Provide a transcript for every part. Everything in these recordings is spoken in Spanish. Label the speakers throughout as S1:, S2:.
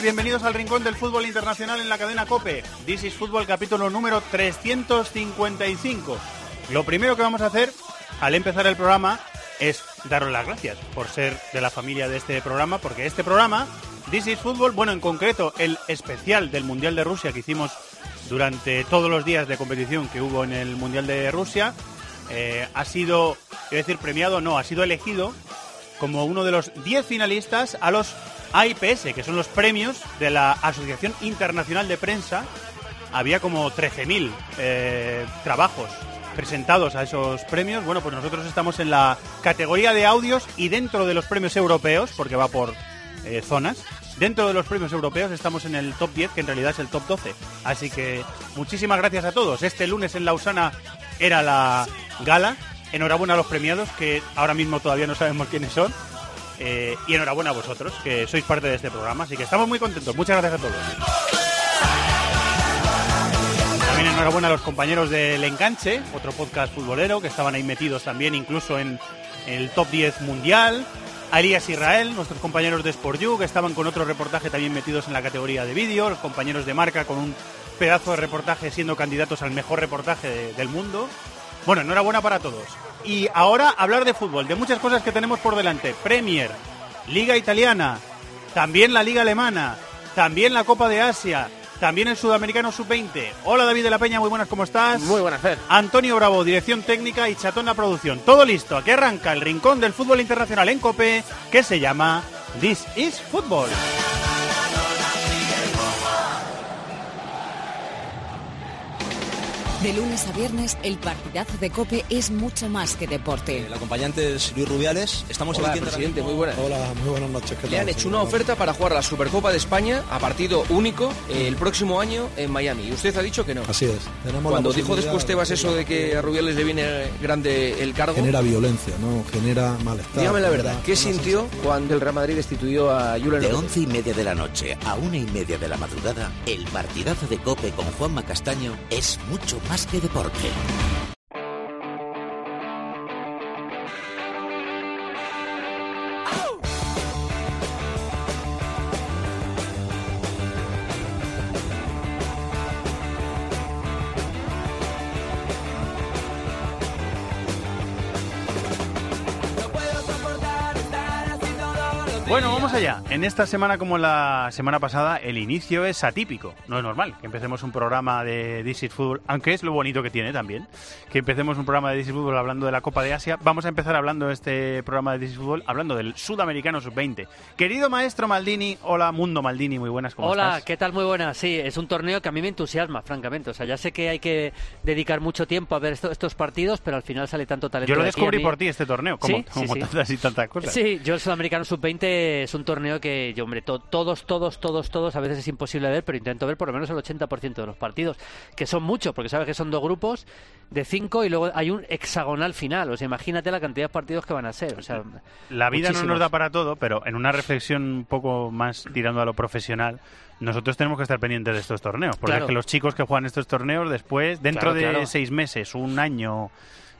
S1: Bienvenidos al Rincón del Fútbol Internacional en la cadena COPE. This is Fútbol capítulo número 355. Lo primero que vamos a hacer al empezar el programa es daros las gracias por ser de la familia de este programa, porque este programa, This is Fútbol, bueno, en concreto el especial del Mundial de Rusia que hicimos durante todos los días de competición que hubo en el Mundial de Rusia, eh, ha sido, quiero decir, premiado, no, ha sido elegido como uno de los 10 finalistas a los AIPS, que son los premios de la Asociación Internacional de Prensa. Había como 13.000 eh, trabajos presentados a esos premios. Bueno, pues nosotros estamos en la categoría de audios y dentro de los premios europeos, porque va por eh, zonas, dentro de los premios europeos estamos en el top 10, que en realidad es el top 12. Así que muchísimas gracias a todos. Este lunes en Lausana era la gala. Enhorabuena a los premiados, que ahora mismo todavía no sabemos quiénes son. Eh, y enhorabuena a vosotros, que sois parte de este programa. Así que estamos muy contentos. Muchas gracias a todos. También enhorabuena a los compañeros del Enganche, otro podcast futbolero, que estaban ahí metidos también, incluso en el top 10 mundial. A Israel, nuestros compañeros de Sport You, que estaban con otro reportaje también metidos en la categoría de vídeo. Los compañeros de marca con un pedazo de reportaje siendo candidatos al mejor reportaje de- del mundo. Bueno, enhorabuena para todos. Y ahora hablar de fútbol, de muchas cosas que tenemos por delante. Premier, Liga Italiana, también la Liga Alemana, también la Copa de Asia, también el Sudamericano Sub-20. Hola David de la Peña, muy buenas, ¿cómo estás?
S2: Muy buenas, Fer.
S1: Antonio Bravo, dirección técnica y Chatón la producción. Todo listo, aquí arranca el rincón del fútbol internacional en COPE que se llama This is Football.
S3: De lunes a viernes, el partidazo de Cope es mucho más que deporte.
S4: El acompañante es Luis Rubiales. Estamos
S2: Hola, presidente, muy buenas.
S5: Hola, muy buenas noches. ¿qué
S2: Le han hecho una oferta para jugar la Supercopa de España a partido único eh, el próximo año en Miami. Y usted ha dicho que no.
S5: Así es. Tenemos
S2: Cuando dijo después Tebas eso de que a Rubiales le viene grande el cargo,
S5: Genera violencia, ¿no? Genera malestar.
S2: dígame la verdad, ¿qué sintió cuando el Real Madrid destituyó a Julen
S6: De once y media de la noche a una y media de la madrugada, el partidazo de Cope con Juanma Castaño es mucho más que deporte.
S1: En esta semana, como la semana pasada, el inicio es atípico. No es normal que empecemos un programa de This is Football, aunque es lo bonito que tiene también. Que empecemos un programa de This is Football hablando de la Copa de Asia. Vamos a empezar hablando de este programa de This is Football, hablando del Sudamericano Sub-20. Querido maestro Maldini, hola Mundo Maldini, muy buenas, ¿cómo
S7: Hola,
S1: estás?
S7: ¿qué tal? Muy buenas. Sí, es un torneo que a mí me entusiasma, francamente. O sea, ya sé que hay que dedicar mucho tiempo a ver esto- estos partidos, pero al final sale tanto talento.
S1: Yo lo
S7: de aquí a
S1: descubrí
S7: mí.
S1: por ti este torneo, como,
S7: Sí, sí, sí.
S1: tantas y tantas cosas.
S7: Sí, yo el Sudamericano Sub-20 es un torneo que, yo, hombre, to- todos, todos, todos, todos, a veces es imposible ver, pero intento ver por lo menos el 80% de los partidos, que son muchos, porque sabes que son dos grupos de cinco y luego hay un hexagonal final. O sea, imagínate la cantidad de partidos que van a ser. O sea,
S1: La vida no nos da para todo, pero en una reflexión un poco más tirando a lo profesional, nosotros tenemos que estar pendientes de estos torneos, porque
S7: Claro.
S1: es que los chicos que juegan estos torneos después, dentro
S7: Claro,
S1: de
S7: claro.
S1: seis meses, un año,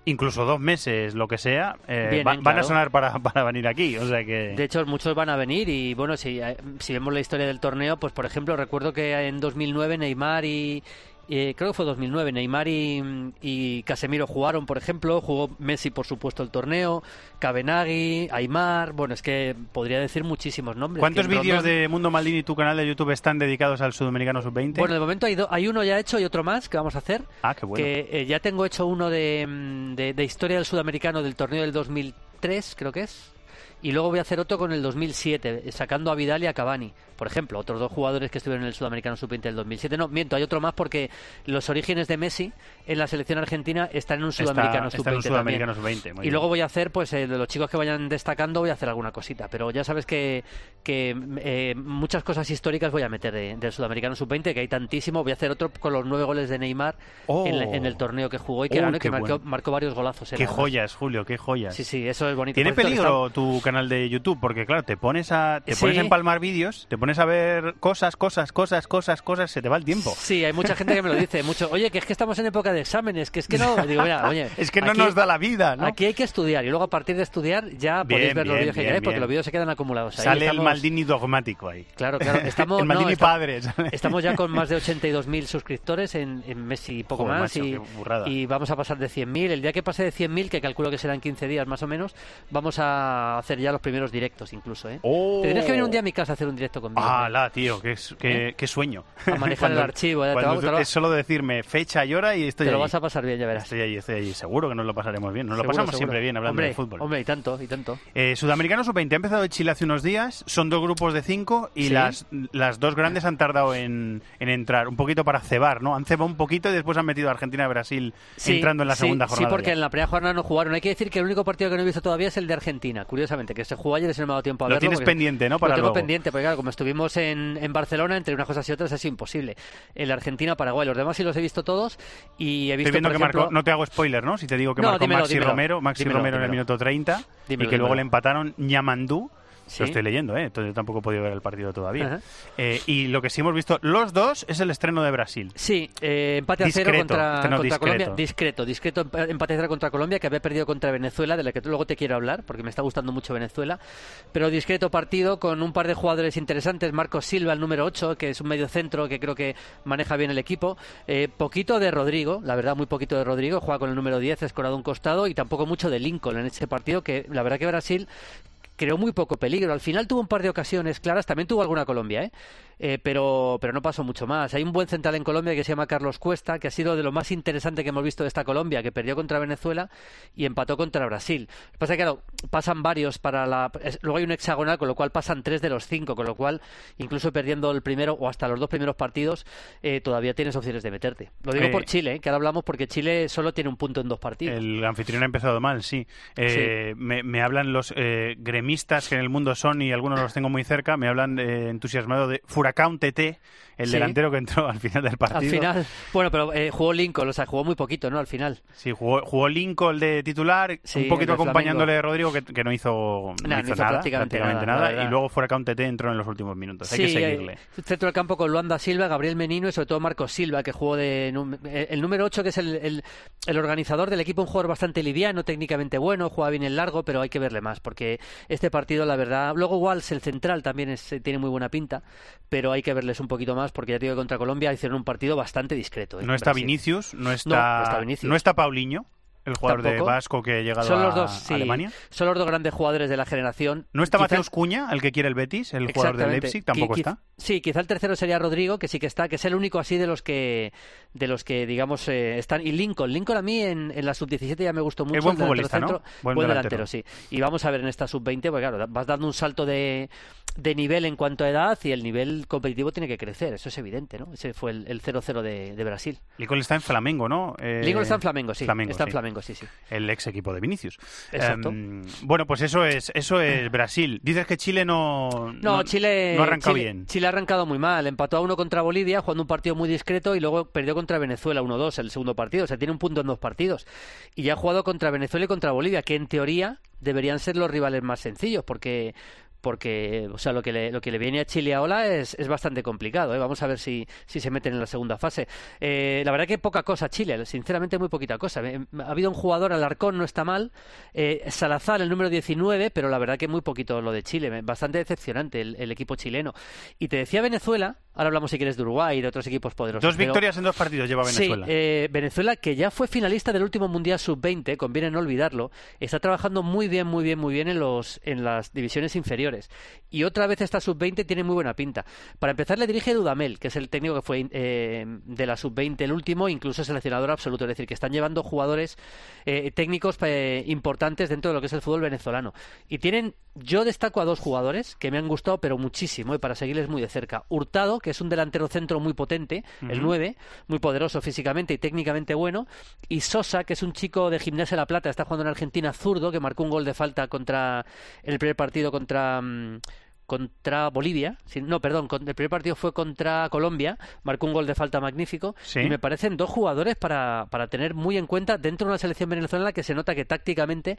S1: incluso dos meses, lo que sea, eh,
S7: Vienen,
S1: va- van a sonar para, para venir aquí, o sea que...
S7: De hecho, muchos van a venir y bueno, si, eh, si vemos la historia del torneo, pues por ejemplo, recuerdo que en 2009 Neymar y... eh, creo que fue 2009, Neymar y, y Casemiro jugaron, por ejemplo, jugó Messi, por supuesto, el torneo, Cabenagui, Aymar, bueno, es que podría decir muchísimos nombres.
S1: ¿Cuántos vídeos de Mundo Maldini y tu canal de YouTube están dedicados al Sudamericano Sub-20?
S7: Bueno, de momento hay, do- hay uno ya hecho y otro más que vamos a hacer.
S1: ah, qué bueno.
S7: Que eh, ya tengo hecho uno de, mm, de, de historia del sudamericano del torneo del 2003, creo que es. Y luego voy a hacer otro con el 2007, sacando a Vidal y a Cavani, por ejemplo, otros dos jugadores que estuvieron en el Sudamericano Sub-20 del 2007. No, miento, hay otro más porque los orígenes de Messi en la selección argentina están en un Sudamericano
S1: está en un
S7: Sub-20
S1: Sudamericano
S7: también.
S1: Sub-20, muy
S7: Y luego voy a hacer, pues, eh, de los chicos que vayan destacando, voy a hacer alguna cosita. Pero ya sabes que, que eh, muchas cosas históricas voy a meter de- del Sudamericano Sub-20, que hay tantísimo. Voy a hacer otro con los nueve goles de Neymar
S1: Oh.
S7: en, en el torneo que jugó y que
S1: Uy,
S7: ganó que marcó,
S1: bueno.
S7: marcó varios golazos. él,
S1: Qué
S7: además.
S1: joyas, Julio, qué joyas.
S7: Sí, sí, eso es bonito.
S1: Tiene peligro tu canal de YouTube porque claro, te pones a te
S7: Sí.
S1: pones a empalmar vídeos, te pones a ver cosas, cosas, cosas, cosas, cosas, se te va el tiempo.
S7: Sí, hay mucha gente que me lo dice. Mucho, oye, que es que estamos en época de exámenes, que es que no. Digo, mira, oye,
S1: Es que no
S7: aquí-
S1: nos da la vida, ¿no?
S7: Aquí hay que estudiar y luego a partir de estudiar ya
S1: Bien,
S7: podéis ver los vídeos que
S1: bien,
S7: queráis porque los vídeos se quedan acumulados. Ahí
S1: Sale el Maldini dogmático ahí.
S7: Claro, claro. Estamos,
S1: el
S7: no,
S1: Maldini padre. ¿sabes?
S7: Estamos ya con más de 82.000 suscriptores en, en mes y poco
S1: Joder,
S7: más.
S1: macho,
S7: y, y vamos a pasar de 100.000. El día que pase de 100.000, que calculo que serán 15 días más o menos, vamos a hacer ya los primeros directos incluso. ¿eh?
S1: Oh.
S7: Tendrías que venir un día a mi casa a hacer un directo conmigo.
S1: Ah,
S7: ¿eh?
S1: la, tío, qué, es- qué, qué sueño.
S7: A manejar el archivo,
S1: cuando
S7: va-
S1: es solo decirme fecha y hora y estoy
S7: Te lo vas a pasar bien, ya verás.
S1: Estoy ahí, estoy ahí. Seguro que nos lo pasaremos bien. Nos lo pasamos
S7: seguro.
S1: siempre bien hablando
S7: hombre,
S1: de fútbol.
S7: Hombre, y tanto, y tanto.
S1: Eh, Sudamericano Sub-20 ha empezado Chile hace unos días, son dos grupos de cinco y
S7: Sí.
S1: las, las dos grandes han tardado en, en entrar, un poquito para cebar, ¿no? Han cebado un poquito y después han metido a Argentina y Brasil
S7: Sí,
S1: entrando en la
S7: sí,
S1: segunda jornada.
S7: Sí, porque
S1: ya.
S7: en la primera jornada no jugaron. Hay que decir que el único partido que no he visto todavía es el de Argentina, curiosamente, que se jugó ayer y se me ha dado tiempo a
S1: Lo
S7: verlo.
S1: tienes pendiente, ¿no? Para
S7: lo tengo
S1: luego.
S7: pendiente, porque claro, como estuvimos en, en Barcelona, entre unas cosas y otras ha sido imposible. El Argentina-Paraguay, los demás sí los he visto todos y he visto,
S1: Estoy viendo
S7: por
S1: que
S7: ejemplo-
S1: marcó, no te hago spoiler, ¿no? Si te digo que
S7: No,
S1: marcó
S7: dímelo,
S1: Maxi
S7: dímelo.
S1: Romero, Maxi
S7: Dímelo,
S1: Romero en el minuto 30 y que luego le empataron Ñamandú.
S7: Sí.
S1: Lo estoy leyendo, ¿eh? Entonces yo tampoco he podido ver el partido todavía. Eh, y lo que sí hemos visto, los dos, es el estreno de Brasil.
S7: Sí, eh, empate a cero contra,
S1: este
S7: contra
S1: discreto.
S7: Colombia. Discreto, discreto emp- empate a cero contra Colombia, que había perdido contra Venezuela, de la que luego te quiero hablar, porque me está gustando mucho Venezuela. Pero discreto partido con un par de jugadores interesantes. Marcos Silva, el número 8, que es un medio centro que creo que maneja bien el equipo. Eh, poquito de Rodrigo, la verdad, muy poquito de Rodrigo. Juega con el número 10, escorado a un costado, y tampoco mucho de Lincoln en este partido, que la verdad que Brasil creó muy poco peligro. Al final tuvo un par de ocasiones claras, también tuvo alguna Colombia, ¿eh? Eh, pero, pero no pasó mucho más. Hay un buen central en Colombia que se llama Carlos Cuesta, que ha sido de lo más interesante que hemos visto de esta Colombia, que perdió contra Venezuela y empató contra Brasil. Lo que pasa es que, claro, pasan varios para la... Luego hay un hexagonal, con lo cual pasan tres de los cinco, con lo cual, incluso perdiendo el primero o hasta los dos primeros partidos, eh, todavía tienes opciones de meterte. Lo digo
S1: Eh,
S7: por Chile, ¿eh? que ahora hablamos porque Chile solo tiene un punto en dos partidos.
S1: El anfitrión ha empezado mal, sí. Eh, Me, me hablan los eh, gremistas que en el mundo son y algunos los tengo muy cerca, me hablan eh, entusiasmado de Furacán TT, el
S7: Sí.
S1: delantero que entró al final del partido.
S7: Al final, bueno, pero eh, jugó Lincoln, o sea, jugó muy poquito, ¿no? Al final.
S1: Sí, jugó, jugó Lincoln de titular,
S7: Sí,
S1: un poquito acompañándole de Rodrigo, que, que no hizo, no
S7: Nah,
S1: hizo
S7: no hizo
S1: nada,
S7: prácticamente
S1: prácticamente
S7: nada,
S1: y luego Furacán TT entró en los últimos minutos. Hay que seguirle.
S7: eh, centro del campo con Luanda Silva, Gabriel Menino y sobre todo Marcos Silva, que jugó de eh, el número 8, que es el, el- el organizador del equipo, un jugador bastante liviano, técnicamente bueno, juega bien el largo, pero hay que verle más, porque este partido, la verdad. Luego, Walsh, el central, también es- tiene muy buena pinta, pero hay que verles un poquito más, porque ya te digo que contra Colombia hicieron un partido bastante discreto. ¿eh?
S1: No está
S7: Brasil.
S1: Vinicius, no
S7: No,
S1: está,
S7: no está Vinicius.
S1: no está Paulinho, el jugador de. Vasco que ha llegado
S7: Son
S1: a,
S7: los dos,
S1: a
S7: sí,
S1: Alemania.
S7: son los dos grandes jugadores de la generación.
S1: No está
S7: Quizá-
S1: Mateus Cuña, el que quiere el Betis, el jugador del
S7: Exactamente.
S1: Leipzig, tampoco
S7: Qui-
S1: está.
S7: Sí, quizá el tercero sería Rodrigo, que sí que está, que es el único así de los que, de los que digamos eh, están. Y Lincoln, Lincoln a mí en, en la sub-17 ya me gustó mucho.
S1: buen
S7: el delantero
S1: futbolista. Buen
S7: Buen,
S1: delantero.
S7: delantero. sí. Y vamos a ver en esta sub-20, porque claro, vas dando un salto de, de nivel en cuanto a edad y el nivel competitivo tiene que crecer, eso es evidente, ¿no? Ese fue el, el 0-0 de, de Brasil.
S1: Lincoln está en Flamengo, ¿no? Eh,
S7: Lincoln está en Flamengo, sí.
S1: Flamengo,
S7: está en
S1: sí.
S7: Flamengo, sí, sí.
S1: El ex equipo de Vinicius.
S7: Exacto.
S1: Em, bueno, pues eso es, eso es Brasil. Dices que Chile no,
S7: No, Chile,
S1: no
S7: Chile-
S1: bien.
S7: Chile ha arrancado muy mal. Empató a uno contra Bolivia, jugando un partido muy discreto, y luego perdió contra Venezuela 1-2 el segundo partido. O sea, tiene un punto en dos partidos. Y ya ha jugado contra Venezuela y contra Bolivia, que en teoría deberían ser los rivales más sencillos, porque porque o sea lo que le, lo que le viene a Chile ahora es, es bastante complicado ¿eh? vamos a ver si, si se meten en la segunda fase. Eh, la verdad que poca cosa Chile sinceramente muy poquita cosa. Eh, ha habido un jugador Alarcón no está mal. Eh, Salazar el número 19 pero la verdad que muy poquito lo de Chile. Bastante decepcionante el, el equipo chileno. Y te decía Venezuela Ahora hablamos, si quieres, de Uruguay y de otros equipos poderosos.
S1: Dos
S7: pero-
S1: victorias en dos partidos lleva Venezuela.
S7: Sí, eh, Venezuela, que ya fue finalista del último Mundial Sub-20, conviene no olvidarlo, está trabajando muy bien, muy bien, muy bien en, los, en las divisiones inferiores. Y otra vez esta Sub-20 tiene muy buena pinta. Para empezar, le dirige Dudamel, que es el técnico que fue eh, de la Sub-20 el último, incluso seleccionador absoluto. Es decir, que están llevando jugadores eh, técnicos eh, importantes dentro de lo que es el fútbol venezolano. Y tienen, yo destaco a dos jugadores que me han gustado, pero muchísimo, y para seguirles muy de cerca. Hurtado, que es un delantero centro muy potente, el
S1: Ujú.
S7: 9, muy poderoso físicamente y técnicamente bueno. Y Sosa, que es un chico de Gimnasia La Plata, está jugando en Argentina, zurdo, que marcó un gol de falta contra en el primer partido contra. Contra Bolivia, no, perdón, el primer partido fue contra Colombia, marcó un gol de falta magnífico
S1: Sí.
S7: y me parecen dos jugadores para, para tener muy en cuenta dentro de una selección venezolana que se nota que tácticamente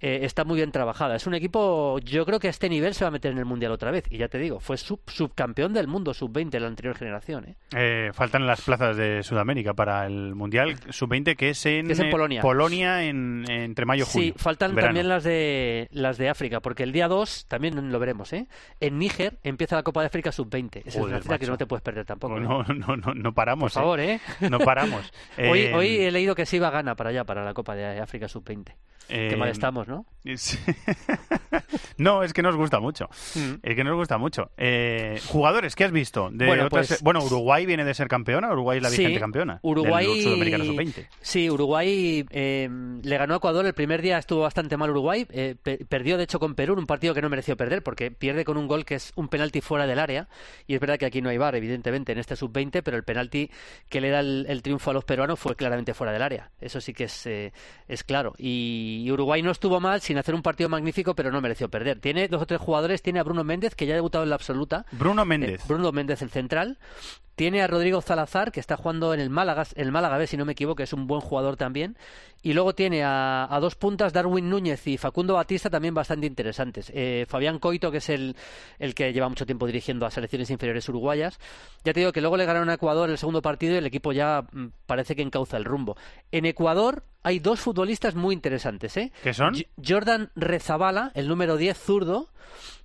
S7: eh, está muy bien trabajada. Es un equipo, yo creo que a este nivel se va a meter en el Mundial otra vez. Y ya te digo, fue sub, subcampeón del mundo, sub-20 de la anterior generación. ¿eh?
S1: Eh, faltan las plazas de Sudamérica para el Mundial Sub-20 que es en,
S7: Que es en Polonia.
S1: Polonia en, entre mayo y junio.
S7: Sí, faltan
S1: verano.
S7: también las de las de África, porque el día 2 también lo veremos, ¿eh? En Níger empieza la Copa de África sub-20. Esa es una cita que no te puedes perder tampoco. ¿eh?
S1: No, no, no, no paramos.
S7: Por favor, ¿eh?
S1: No paramos.
S7: hoy,
S1: Eh,
S7: hoy he leído que se iba a Gana para allá, para la Copa de África sub-20. Qué
S1: eh,
S7: mal estamos, ¿no?
S1: es- no, es que nos gusta mucho.
S7: Mm.
S1: Es que nos gusta mucho. Eh, jugadores, ¿qué has visto? De
S7: Bueno,
S1: otras-
S7: pues-
S1: bueno, Uruguay viene de ser campeona. Uruguay es la
S7: Sí,
S1: vigente campeona.
S7: Uruguay,
S1: del Sudamericano Sub-20.
S7: Sí, Uruguay eh, le ganó a Ecuador. El primer día estuvo bastante mal Uruguay. eh, pe- perdió, de hecho, con Perú en un partido que no mereció perder porque pierde con un gol que es un penalti fuera del área. Y es verdad que aquí no hay bar, evidentemente, en este sub-20, pero el penalti que le da el, el triunfo a los peruanos fue claramente fuera del área. Eso sí que es, eh, es claro. Y, y Uruguay no estuvo mal sin hacer un partido magnífico, pero no mereció perder. Tiene dos o tres jugadores. Tiene a Bruno Méndez, que ya ha debutado en la absoluta.
S1: Bruno
S7: Eh,
S1: Méndez.
S7: Bruno Méndez, el central. Tiene a Rodrigo Salazar, que está jugando en el Málaga, el Málaga B, si no me equivoco, es un buen jugador también. Y luego tiene a, a dos puntas, Darwin Núñez y Facundo Batista, también bastante interesantes. Eh, Fabián Coito, que es el, el que lleva mucho tiempo dirigiendo a selecciones inferiores uruguayas. Ya te digo que luego le ganaron a Ecuador el segundo partido y el equipo ya mm, parece que encauza el rumbo. En Ecuador hay dos futbolistas muy interesantes. ¿eh?
S1: ¿Qué son?
S7: J- Jordan Rezabala, el número 10 zurdo,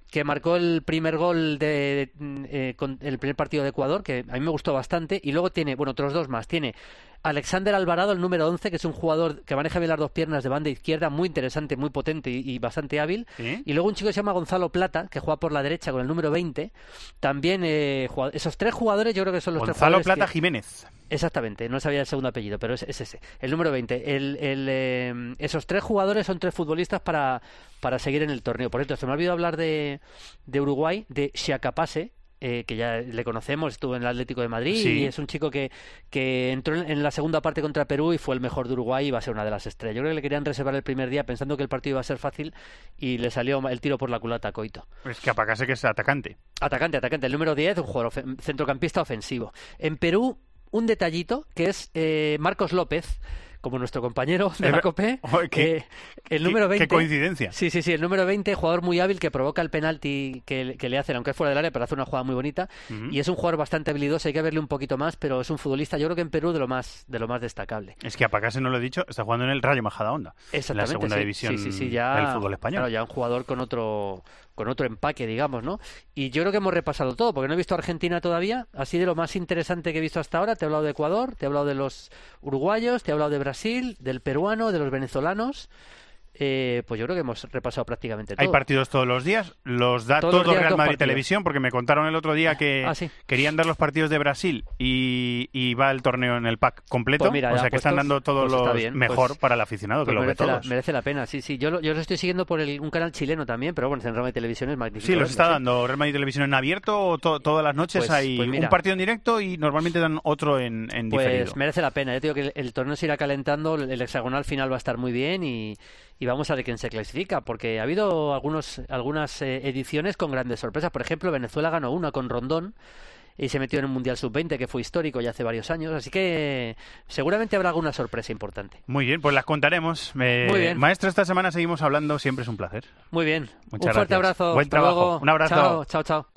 S7: que marcó el primer gol de eh, con el primer partido de Ecuador, que a mí me gustó bastante, y luego tiene, bueno, otros dos más, tiene Alexander Alvarado, el número 11, que es un jugador que maneja bien las dos piernas de banda izquierda, muy interesante, muy potente y, y bastante hábil, y luego un chico que se llama Gonzalo Plata, que juega por la derecha con el número 20, también eh, esos tres jugadores yo creo que son los tres
S1: Gonzalo Plata
S7: que-
S1: Jiménez.
S7: Exactamente, no sabía el segundo apellido, pero es, es ese. El número 20. El, el, eh, esos tres jugadores son tres futbolistas para, para seguir en el torneo. Por cierto, se me ha olvidado hablar de, de Uruguay, de Xiacapase, eh, que ya le conocemos, estuvo en el Atlético de Madrid
S1: Sí.
S7: y es un chico que, que entró en, en la segunda parte contra Perú y fue el mejor de Uruguay y va a ser una de las estrellas. Yo creo que le querían reservar el primer día pensando que el partido iba a ser fácil y le salió el tiro por la culata a Coito.
S1: Es que apacase que es atacante.
S7: Atacante, atacante. El número 10, un jugador ofen- centrocampista ofensivo. En Perú, un detallito que es eh, Marcos López, como nuestro compañero de la COPE.
S1: Qué-
S7: eh, el
S1: qué-
S7: número
S1: qué
S7: 20.
S1: coincidencia.
S7: Sí, sí, sí. El número 20, jugador muy hábil que provoca el penalti que, que le hacen, aunque es fuera del área, pero hace una jugada muy bonita. Y es un jugador bastante habilidoso, hay que verle un poquito más, pero es un futbolista, yo creo que en Perú de lo más, de lo más destacable.
S1: Es que Apacase, no lo he dicho, está jugando en el Rayo Majadahonda. En la
S7: Exactamente.
S1: segunda
S7: sí.
S1: división
S7: Sí, sí, sí, ya,
S1: del fútbol español.
S7: Claro, ya un jugador con otro, con otro empaque, digamos, ¿no? Y yo creo que hemos repasado todo, porque no he visto Argentina todavía. Así de lo más interesante que he visto hasta ahora, te he hablado de Ecuador, te he hablado de los uruguayos, te he hablado de Brasil, del peruano, de los venezolanos. Eh, pues yo creo que hemos repasado prácticamente todo.
S1: Hay partidos todos los días, los da
S7: Todos los
S1: todo
S7: días
S1: Real Madrid. Televisión, porque me contaron el otro día que
S7: Ah, sí.
S1: querían dar los partidos de Brasil y, y va el torneo en el pack completo.
S7: Pues mira,
S1: o sea que están dando todos
S7: pues
S1: los
S7: bien,
S1: mejor
S7: pues-
S1: para el aficionado, que
S7: Pues
S1: lo ve
S7: merece, la,
S1: todos.
S7: merece la pena, sí, sí. Yo lo, yo lo estoy siguiendo por el- un canal chileno también, pero bueno, en Rama de Televisión es magnífico.
S1: Sí, los
S7: verlo,
S1: está dando Real Madrid Televisión en abierto, to- todas las noches
S7: Pues-
S1: hay un partido en directo y normalmente dan otro en, en diferido.
S7: Pues merece la pena. Yo te digo que el, el torneo se irá calentando, el hexagonal final va a estar muy bien y, y vamos a ver quién se clasifica, porque ha habido algunos, algunas eh, ediciones con grandes sorpresas. Por ejemplo, Venezuela ganó una con Rondón y se metió en un Mundial Sub-20 que fue histórico ya hace varios años, así que seguramente habrá alguna sorpresa importante.
S1: Muy bien, pues las contaremos. Eh,
S7: Muy bien.
S1: Maestro, esta semana seguimos hablando, siempre es un placer.
S7: Muy bien.
S1: Muchas
S7: un fuerte
S1: gracias.
S7: abrazo.
S1: Buen
S7: Hasta
S1: trabajo.
S7: luego.
S1: Un abrazo.
S7: Chao, chao, chao.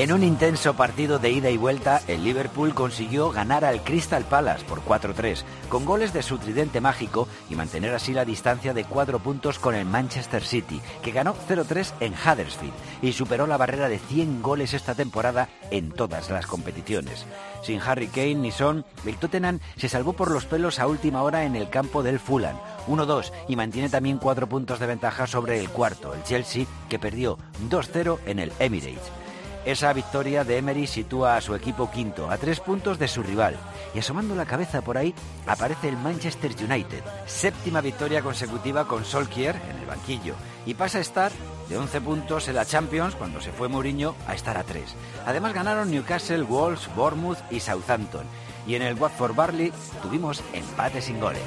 S8: En un intenso partido de ida y vuelta, el Liverpool consiguió ganar al Crystal Palace por 4-3, con goles de su tridente mágico y mantener así la distancia de cuatro puntos con el Manchester City, que ganó 0-3 en Huddersfield y superó la barrera de 100 goles esta temporada en todas las competiciones. Sin Harry Kane ni Son, el Tottenham se salvó por los pelos a última hora en el campo del Fulham, 1-2 y mantiene también cuatro puntos de ventaja sobre el cuarto, el Chelsea, que perdió 2-0 en el Emirates. Esa victoria de Emery sitúa a su equipo quinto, a tres puntos de su rival. Y asomando la cabeza por ahí aparece el Manchester United, séptima victoria consecutiva con Solskjaer en el banquillo. Y pasa a estar de 11 puntos en la Champions cuando se fue Mourinho a estar a tres. Además ganaron Newcastle, Wolves, Bournemouth y Southampton. Y en el Watford Barley tuvimos empate sin goles.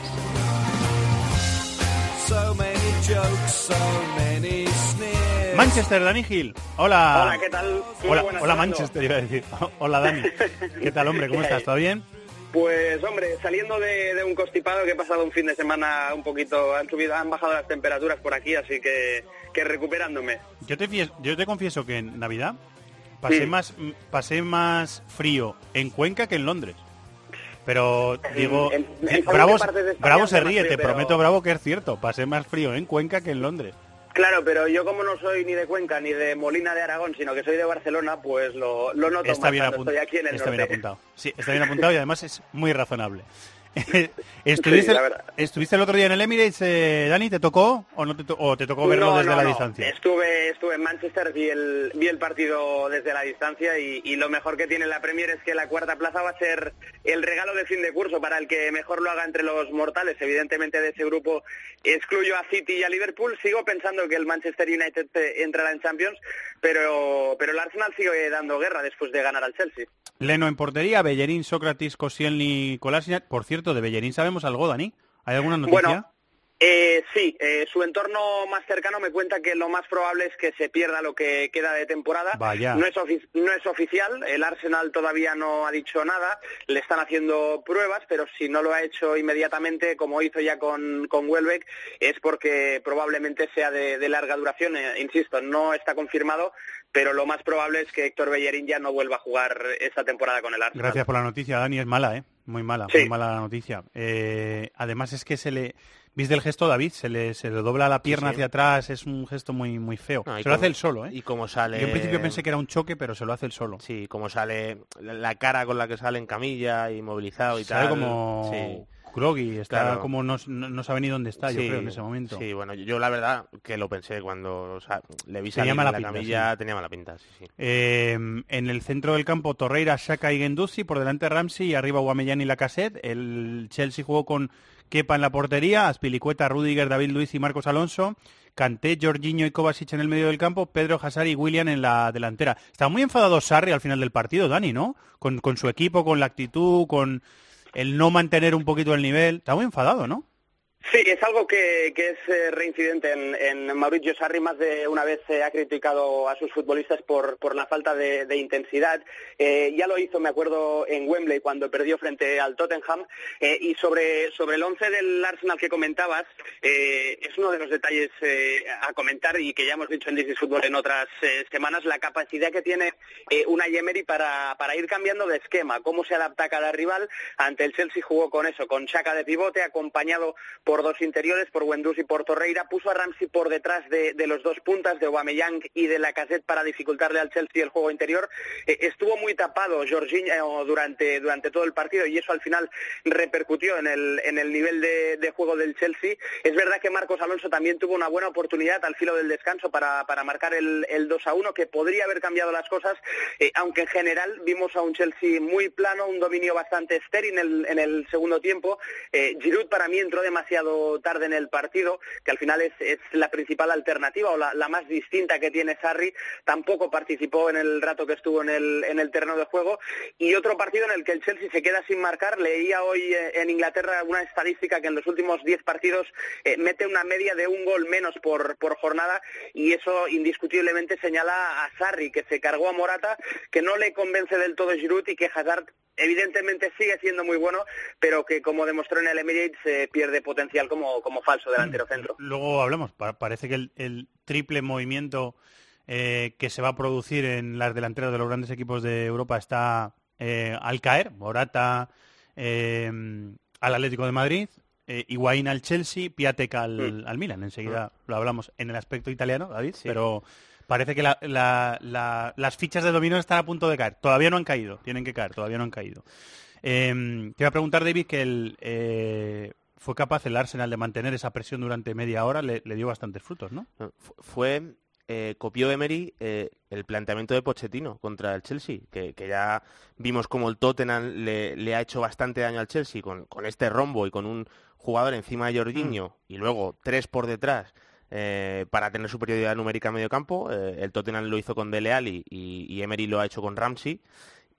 S1: Manchester, Dani Gil. Hola.
S9: Hola, ¿qué tal? Muy
S1: Hola. Manchester, iba a decir. Hola, Dani. ¿Qué tal, hombre? ¿Cómo estás? ¿Todo bien?
S9: Pues hombre, saliendo de, de un constipado que he pasado un fin de semana un poquito, han subido, han bajado las temperaturas por aquí, así que, que recuperándome.
S1: Yo te, fies- yo te confieso que en Navidad pasé,
S9: Sí.
S1: más, pasé más frío en Cuenca que en Londres. Pero digo,
S9: en- en según
S1: Bravo, Bravo se ríe,
S9: frío,
S1: te
S9: pero-
S1: prometo, Bravo, que es cierto. Pasé más frío en Cuenca que en Londres.
S9: Claro, pero yo como no soy ni de Cuenca ni de Molina de Aragón, sino que soy de Barcelona, pues lo, lo noto
S1: Está
S9: más
S1: bien,
S9: estoy aquí en el
S1: está bien apuntado. Sí, está bien apuntado y además es muy razonable. ¿Estuviste,
S9: Sí, verdad.
S1: ¿Estuviste el otro día en el Emirates, eh, Dani? ¿Te tocó o no te, to- o te tocó verlo
S9: No,
S1: desde
S9: no,
S1: la
S9: no.
S1: distancia?
S9: Estuve, estuve en Manchester, vi el, vi el partido desde la distancia y, y lo mejor que tiene la Premier es que la cuarta plaza va a ser el regalo de fin de curso para el que mejor lo haga entre los mortales. Evidentemente de ese grupo excluyo a City y a Liverpool. Sigo pensando que el Manchester United eh, entrará en Champions, pero, pero el Arsenal sigue dando guerra después de ganar al Chelsea.
S1: Leno en portería, Bellerín, Sócrates, Koscielny, Kolasinac. Por cierto, de Bellerín sabemos algo, Dani. ¿Hay alguna noticia?
S9: Bueno, Eh, sí, eh, su entorno más cercano me cuenta que lo más probable es que se pierda lo que queda de temporada.
S1: Vaya.
S9: No es, ofi- no es oficial, el Arsenal todavía no ha dicho nada, le están haciendo pruebas, pero si no lo ha hecho inmediatamente, como hizo ya con, con Welbeck, es porque probablemente sea de, de larga duración. Eh, insisto, no está confirmado, pero lo más probable es que Héctor Bellerín ya no vuelva a jugar esta temporada con el Arsenal.
S1: Gracias por la noticia, Dani. Es mala, ¿eh? Muy mala,
S9: Sí.
S1: muy mala la noticia. Eh, además es que se le... ¿Viste el gesto, David? Se le, se le dobla la pierna
S10: sí.
S1: hacia atrás. Es un gesto muy, muy feo.
S10: No,
S1: se lo hace él solo, ¿eh?
S10: Y como sale...
S1: Yo en principio pensé que era un choque, pero se lo hace él solo.
S10: Sí, como sale la cara con la que sale en camilla, inmovilizado y
S1: Sale
S10: tal.
S1: como
S10: Sí.
S1: groggy, está
S10: Claro.
S1: como no, no, no sabe ni dónde está, yo creo, en ese momento.
S10: Sí, bueno, yo la verdad que lo pensé cuando o sea, le vi
S1: Tenía
S10: salir
S1: mala
S10: en la
S1: pinta,
S10: camilla,
S1: sí.
S10: tenía mala pinta, sí, sí.
S1: Eh, en el centro del campo, Torreira, Shaka y Genduzi, por delante Ramsey y arriba Guamellán y Lacazette. El Chelsea jugó con Kepa en la portería, Aspilicueta, Rudiger, David Luiz y Marcos Alonso. Canté, Jorginho y Kovacic en el medio del campo, Pedro Hazard y William en la delantera. Está muy enfadado Sarri al final del partido, Dani, ¿no? Con, con su equipo, con la actitud, con el no mantener un poquito el nivel. Está muy enfadado, ¿no?
S9: Sí, es algo que, es eh, reincidente en, en Mauricio Sarri. Más de una vez eh, ha criticado a sus futbolistas por, la falta de, de intensidad. Eh, ya lo hizo, me acuerdo, en Wembley cuando perdió frente al Tottenham. Eh, y sobre, sobre el once del Arsenal que comentabas, es uno de los detalles a comentar y que ya hemos dicho en is Fútbol en otras semanas, la capacidad que tiene una Emery para, ir cambiando de esquema, cómo se adapta cada rival. Ante el Chelsea jugó con eso, con Chaka de pivote, acompañado por dos interiores, por Wendus y por Torreira, puso a Ramsey por detrás de, los dos puntas, de Aubameyang y de Lacazette para dificultarle al Chelsea el juego interior. Eh, estuvo muy tapado Jorginho durante, durante todo el partido y eso al final repercutió en el, en el nivel de, juego del Chelsea. Es verdad que Marcos Alonso también tuvo una buena oportunidad al filo del descanso para, para marcar el, el 2 a 1, que podría haber cambiado las cosas, eh, aunque en general vimos a un Chelsea muy plano, un dominio bastante estéril en el, en el segundo tiempo. Eh, Giroud para mí entró demasiado tarde en el partido, que al final es, la principal alternativa o la, más distinta que tiene Sarri, tampoco participó en el rato que estuvo en el, en el terreno de juego. Y otro partido en el que el Chelsea se queda sin marcar, leía hoy eh, en Inglaterra una estadística que en los últimos 10 partidos eh, mete una media de un gol menos por, por jornada y eso indiscutiblemente señala a Sarri, que se cargó a Morata, que no le convence del todo Giroud y que Hazard evidentemente sigue siendo muy bueno, pero que como demostró en el Emirates eh, pierde potencial como, como falso delantero centro.
S1: Luego hablamos, parece que el, el triple movimiento eh, que se va a producir en las delanteras de los grandes equipos de Europa está eh, al caer, Morata eh, al Atlético de Madrid, eh, Higuaín al Chelsea, Piatek al,
S9: Mm.
S1: al Milan. Enseguida lo hablamos en el aspecto italiano, David, pero parece que la- la- la- las fichas de dominó están a punto de caer. Todavía no han caído, tienen que caer, todavía no han caído. Eh, te iba a preguntar, David, que el, eh, fue capaz el Arsenal de mantener esa presión durante media hora, le, le dio bastantes frutos, ¿no?
S10: Fu- Fue, eh, copió Emery eh, el planteamiento de Pochettino contra el Chelsea, que, que ya vimos como el Tottenham le, le ha hecho bastante daño al Chelsea con, con este rombo y con un jugador encima de Jorginho y luego tres por detrás eh, para tener superioridad numérica en medio campo. Eh, el Tottenham lo hizo con Dele Alli y, Emery lo ha hecho con Ramsey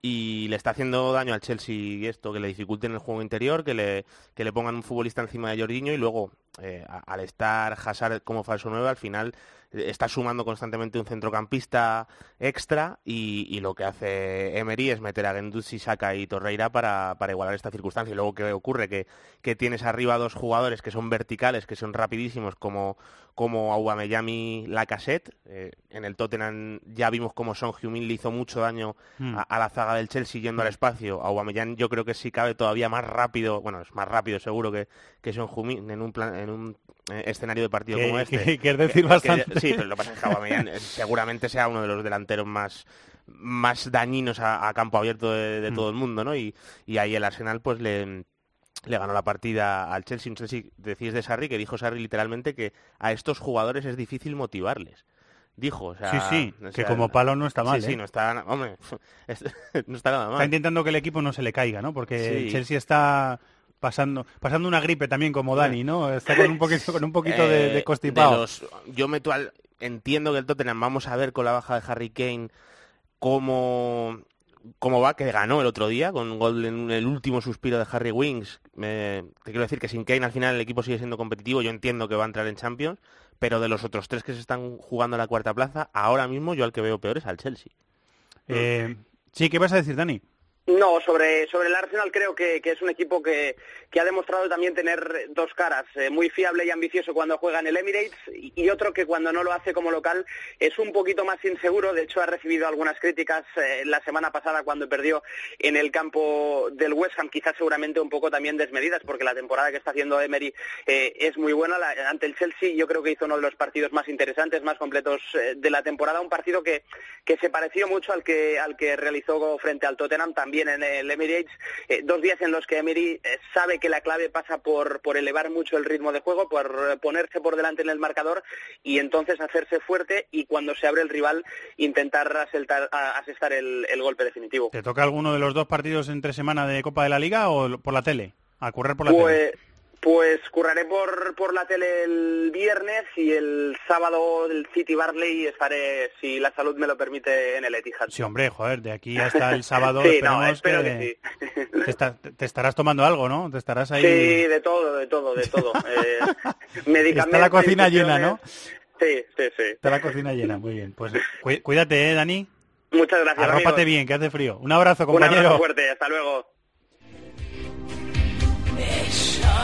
S10: y le está haciendo daño al Chelsea esto, que le dificulten el juego interior, que le, que le pongan un futbolista encima de Jorginho y luego eh, al estar Hazard como falso 9 al final eh, está sumando constantemente un centrocampista extra y, y lo que hace Emery es meter a Gendouzi, Saka y Torreira para, para igualar esta circunstancia. Y luego, ¿qué ocurre? Que, que tienes arriba dos jugadores que son verticales, que son rapidísimos, como, como Aubameyang y Lacazette. Eh, en el Tottenham ya vimos como Son Heung-min le hizo mucho daño
S1: Mm.
S10: a, a la zaga del Chelsea yendo al espacio. Aubameyang yo creo que sí cabe todavía más rápido, bueno, es más rápido seguro que, que Son Heung-min en un, plan, en un eh, escenario de partido
S1: Que-
S10: como este.
S1: que- que es decir bastante.
S10: sí, pero lo que pasa es que Aubameyang seguramente sea uno de los delanteros más más dañinos a, a campo abierto de, de
S1: Mm.
S10: todo el mundo, ¿no? Y, y ahí el Arsenal pues le le ganó la partida al Chelsea. Un Chelsea, decís de Sarri, que dijo Sarri literalmente que a estos jugadores es difícil motivarles. Dijo, o sea,
S1: Sí, sí,
S10: o
S1: que como palo no está mal,
S10: Sí, sí,
S1: ¿eh?
S10: no está, hombre, es- no está nada mal.
S1: Está intentando que el equipo no se le caiga, ¿no? Porque
S10: Sí.
S1: el Chelsea está pasando pasando una gripe también como Dani, ¿no? Está con un poquito con un poquito de,
S10: Eh,
S1: de constipado.
S10: los- yo meto al, entiendo que el Tottenham vamos a ver con la baja de Harry Kane cómo, cómo va, que ganó el otro día con un gol en el último suspiro de Harry Wings. Me- te quiero decir que sin Kane al final el equipo sigue siendo competitivo. Yo entiendo que va a entrar en Champions, pero de los otros tres que se están jugando la cuarta plaza, ahora mismo yo al que veo peor es al Chelsea.
S1: Eh, sí, ¿qué vas a decir, Dani?
S9: No, sobre, sobre el Arsenal creo que, es un equipo que, que ha demostrado también tener dos caras, eh, muy fiable y ambicioso cuando juega en el Emirates y, y otro que cuando no lo hace como local es un poquito más inseguro. De hecho, ha recibido algunas críticas eh, la semana pasada cuando perdió en el campo del West Ham, quizás seguramente un poco también desmedidas, porque la temporada que está haciendo Emery eh, es muy buena. La- ante el Chelsea yo creo que hizo uno de los partidos más interesantes, más completos eh, de la temporada, un partido que, que se pareció mucho al que, al que realizó frente al Tottenham también en el Emirates, eh, dos días en los que Emery eh, sabe que la clave pasa por, por elevar mucho el ritmo de juego, por eh, ponerse por delante en el marcador y entonces hacerse fuerte y cuando se abre el rival intentar aseltar- asestar el, el golpe definitivo.
S1: ¿Te toca alguno de los dos partidos entre semana de Copa de la Liga o por la tele? A correr por la tele.
S9: Pues, curraré por, por la tele el viernes y el sábado del City Barley estaré, si la salud me lo permite, en el Etihad.
S1: Sí, hombre, joder, de aquí hasta el sábado
S9: Sí, no,
S1: esperemos
S9: espero
S1: que,
S9: que
S1: te, esta- te estarás tomando algo, ¿no? Te estarás ahí...
S9: Sí, de todo, de todo, de todo. Eh, medicamentos,
S1: Está la cocina llena, ¿no?
S9: Sí, sí, sí.
S1: Está la cocina llena, muy bien. Pues cu- cuídate, ¿eh, Dani?
S9: Muchas gracias,
S1: Arrópate
S9: amigos.
S1: bien, que hace frío. Un abrazo,
S9: Un
S1: compañero.
S9: abrazo fuerte, hasta luego.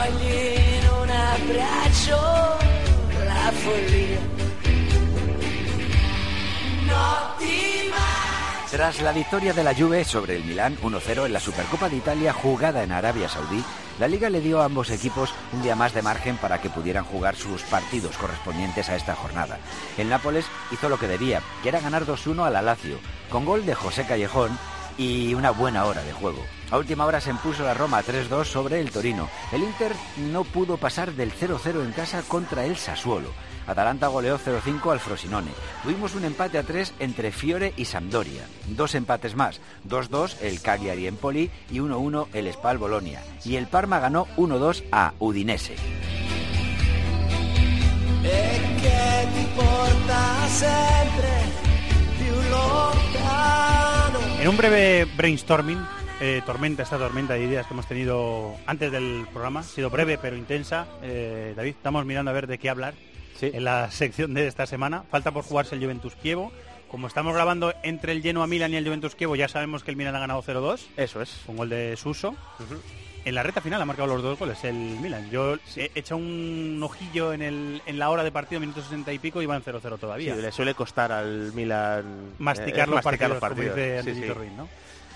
S11: Un la follia.
S8: Tras la victoria de la Juve sobre el Milán 1-0 en la Supercopa de Italia jugada en Arabia Saudí, la Liga le dio a ambos equipos un día más de margen para que pudieran jugar sus partidos correspondientes a esta jornada. El Nápoles hizo lo que debía, que era ganar 2-1 al la Lazio, con gol de José Callejón y una buena hora de juego. A última hora se impuso la Roma 3-2 sobre el Torino. El Inter no pudo pasar del 0-0 en casa contra el Sassuolo. Atalanta goleó 0-5 al Frosinone. Tuvimos un empate a 3 entre Fiore y Sampdoria. Dos empates más. 2-2 el Cagliari Empoli y 1-1 el Spal Bolonia. Y el Parma ganó 1-2 a Udinese.
S11: E che ti porta sempre
S1: en un breve brainstorming, eh, tormenta, esta tormenta de ideas que hemos tenido antes del programa, ha sido breve pero intensa. Eh, David, estamos mirando a ver de qué hablar en la sección de esta semana. Falta por jugarse el Juventus Kievo. Como estamos grabando entre el Genoa Milan y el Juventus Kievo, ya sabemos que el Milan ha ganado 0-2.
S10: Eso es.
S1: Con gol de Suso. En la reta final ha marcado los dos goles el Milan. Yo he hecho un ojillo en, el, en la hora de partido, minuto 60 y pico, y van 0-0 todavía.
S10: Sí, le suele costar al Milan
S1: masticar,
S10: eh,
S1: los,
S10: masticar
S1: partidos,
S10: los partidos.
S1: dice
S10: Sí, sí.
S1: Ruiz, ¿no?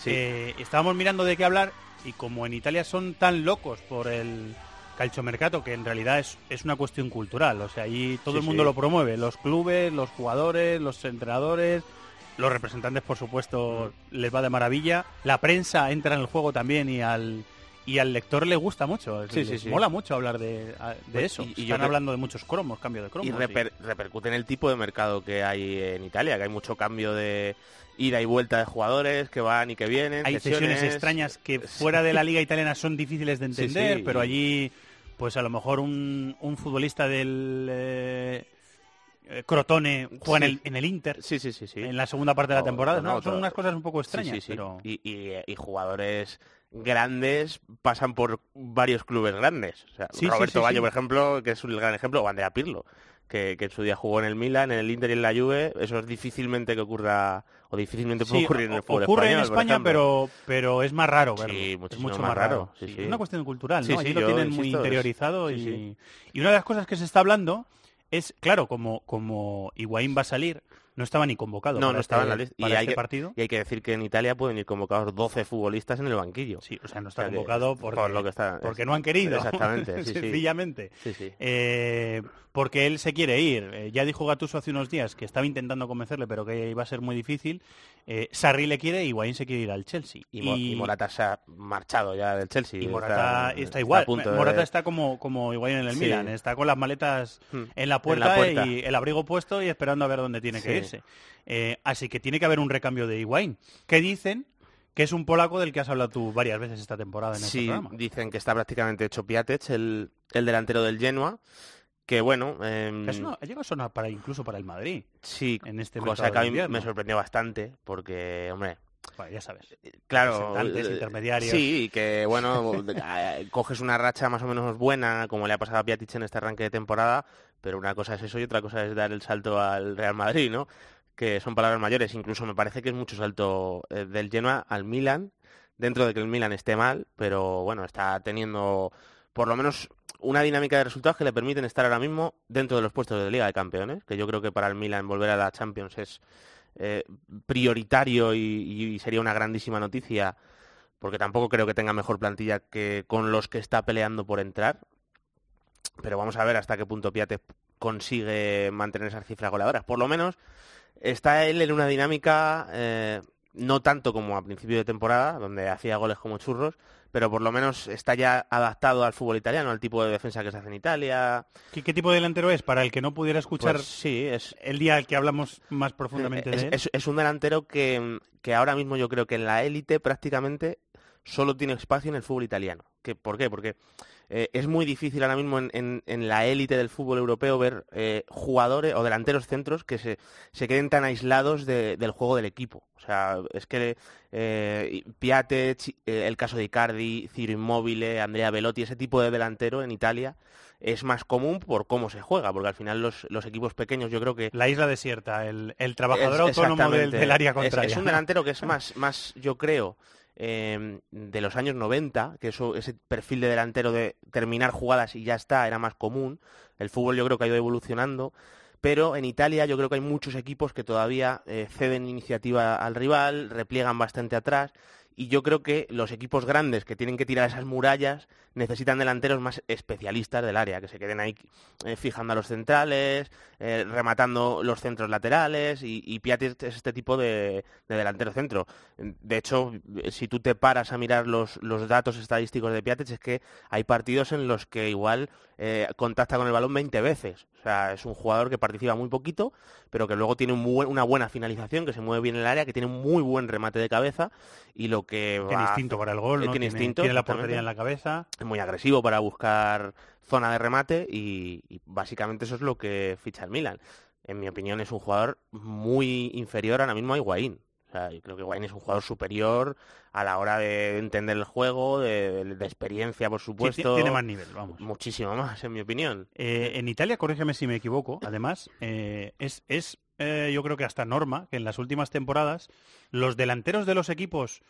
S1: Eh, estábamos mirando de qué hablar y como en Italia son tan locos por el calciomercato que en realidad es, es una cuestión cultural, o sea, ahí todo el mundo lo promueve, los clubes, los jugadores, los entrenadores, los representantes por supuesto
S10: Mm.
S1: les va de maravilla, la prensa entra en el juego también y al y al lector le gusta mucho,
S10: Sí,
S1: les
S10: sí, sí.
S1: mola mucho hablar de,
S10: Pues,
S1: eso.
S10: y- yo
S1: Están hablando de muchos cromos, cambio de cromos.
S10: y reper- repercute en el tipo de mercado que hay en Italia, que hay mucho cambio de ida y vuelta de jugadores que van y que vienen.
S1: hay cesiones. extrañas que fuera de la liga italiana son difíciles de entender, pero allí, pues a lo mejor un, un futbolista del eh, eh, Crotone juega en, el, en el Inter
S10: Sí, sí, sí, sí.
S1: en la segunda parte de la temporada. ¿no?
S10: no,
S1: Son unas cosas un poco extrañas,
S10: sí, sí.
S1: pero
S10: Y, y- y jugadores grandes pasan por varios clubes grandes. O sea,
S1: Sí,
S10: Roberto
S1: sí,
S10: por ejemplo, que es un gran ejemplo, o Andrea Pirlo, que, que en su día jugó en el Milan, en el Inter y en la Juve. Eso es difícilmente que ocurra, o difícilmente puede ocurrir en el fútbol
S1: ocurre
S10: español,
S1: en España, pero pero es más raro verlo. Es mucho
S10: más
S1: más
S10: raro.
S1: Es una cuestión cultural, ¿no?
S10: sí,
S1: Allí lo tienen muy
S10: insisto,
S1: interiorizado y, y una de las cosas que se está hablando es, claro, como como Higuaín va a salir, no estaba ni convocado
S10: No,
S1: para
S10: no
S1: este,
S10: estaba en la lista.
S1: para
S10: Y hay,
S1: este
S10: que,
S1: partido.
S10: y hay que decir que en Italia pueden ir convocados 12 futbolistas en el banquillo.
S1: Sí, o sea, no está
S10: O sea que-
S1: convocado porque,
S10: por lo que está-
S1: porque no han querido.
S10: Exactamente, sí.
S1: Sencillamente.
S10: Sí, sí.
S1: Eh, porque él se quiere ir. Eh, ya dijo Gattuso hace unos días que estaba intentando convencerle, pero que iba a ser muy difícil. Eh, Sarri le quiere y Higuaín se quiere ir al Chelsea.
S10: Y, Mo- y Morata se ha marchado ya del Chelsea.
S1: y Morata está, igual.
S10: de-
S1: Morata está como, como Higuaín en el
S10: Sí.
S1: Milan. Está con las maletas
S10: Hmm.
S1: en la puerta,
S10: puerta.
S1: y el abrigo puesto y esperando a ver dónde tiene que irse. Eh, así que tiene que haber un recambio de Higuaín. Que dicen que es un polaco del que has hablado tú varias veces esta temporada en este
S10: Sí,
S1: programa.
S10: dicen que está prácticamente hecho Piatek, el, el delantero del Genoa, que bueno... em,
S1: Es una- ha llegado a sonar para, incluso para el Madrid.
S10: Sí,
S1: en este
S10: cosa que a mí me sorprendió bastante, porque, hombre...
S1: Bueno, ya sabes.
S10: Claro,
S1: Representantes,
S10: eh,
S1: intermediarios.
S10: Sí, que bueno, eh, coges una racha más o menos buena, como le ha pasado a Piatic en este arranque de temporada, pero una cosa es eso y otra cosa es dar el salto al Real Madrid, ¿no? Que son palabras mayores. Incluso me parece que es mucho salto eh, del Genoa al Milan, dentro de que el Milan esté mal, pero bueno, está teniendo por lo menos una dinámica de resultados que le permiten estar ahora mismo dentro de los puestos de Liga de Campeones, que yo creo que para el Milan volver a la Champions es eh, prioritario y, sería una grandísima noticia, porque tampoco creo que tenga mejor plantilla que con los que está peleando por entrar. Pero vamos a ver hasta qué punto Piatek consigue mantener esas cifras goleadoras. Por lo menos está él en una dinámica eh, no tanto como a principio de temporada, donde hacía goles como churros, pero por lo menos está ya adaptado al fútbol italiano, al tipo de defensa que se hace en Italia.
S1: ¿Qué, qué tipo de delantero es? Para el que no pudiera escuchar
S10: Pues sí, es,
S1: el día al que hablamos más profundamente
S10: es,
S1: de él.
S10: es- es un delantero que, que ahora mismo yo creo que en la élite prácticamente solo tiene espacio en el fútbol italiano. ¿Qué, ¿Por qué? Porque eh, es muy difícil ahora mismo en, en- en la élite del fútbol europeo ver eh, jugadores o delanteros centros que se, se queden tan aislados de- del juego del equipo. O sea, es que eh, eh, el caso de Icardi, Ciro Immobile, Andrea Velotti, ese tipo de delantero en Italia es más común por cómo se juega, porque al final los, los equipos pequeños yo creo que
S1: La isla desierta, el, el trabajador
S10: es-
S1: autónomo del, área
S10: Es-
S1: contraria.
S10: Es, un delantero que es más, más yo creo, eh, de los años 90, que eso, ese perfil de delantero de terminar jugadas y ya está, era más común. El fútbol yo creo que ha ido evolucionando. Pero en Italia yo creo que hay muchos equipos que todavía eh, ceden iniciativa al rival, repliegan bastante atrás y yo creo que los equipos grandes que tienen que tirar esas murallas necesitan delanteros más especialistas del área, que se queden ahí eh, fijando a los centrales, eh, rematando los centros laterales y, y es este tipo de, de delantero centro. De hecho, si tú te paras a mirar los, datos estadísticos de Piatek es que hay partidos en los que igual eh, contacta con el balón 20 veces. O sea, es un jugador que participa muy poquito, pero que luego tiene un buen- una buena finalización, que se mueve bien en el área, que tiene un muy buen remate de cabeza y lo que
S1: Tiene
S10: va-
S1: instinto para el gol,
S10: eh,
S1: ¿no?
S10: tiene, instinto,
S1: tiene la portería en la cabeza.
S10: Es muy agresivo para buscar zona de remate y, y básicamente eso es lo que ficha el Milan. en mi opinión, es un jugador muy inferior ahora mismo a Higuaín. O sea, yo creo que Higuaín es un jugador superior a la hora de entender el juego, de, de experiencia, por supuesto.
S1: ti- tiene más nivel, vamos.
S10: Muchísimo más, en mi opinión.
S1: Eh, en Italia, corrígeme si me equivoco, además, eh, es, es eh, yo creo que hasta norma que en las últimas temporadas los delanteros de los equipos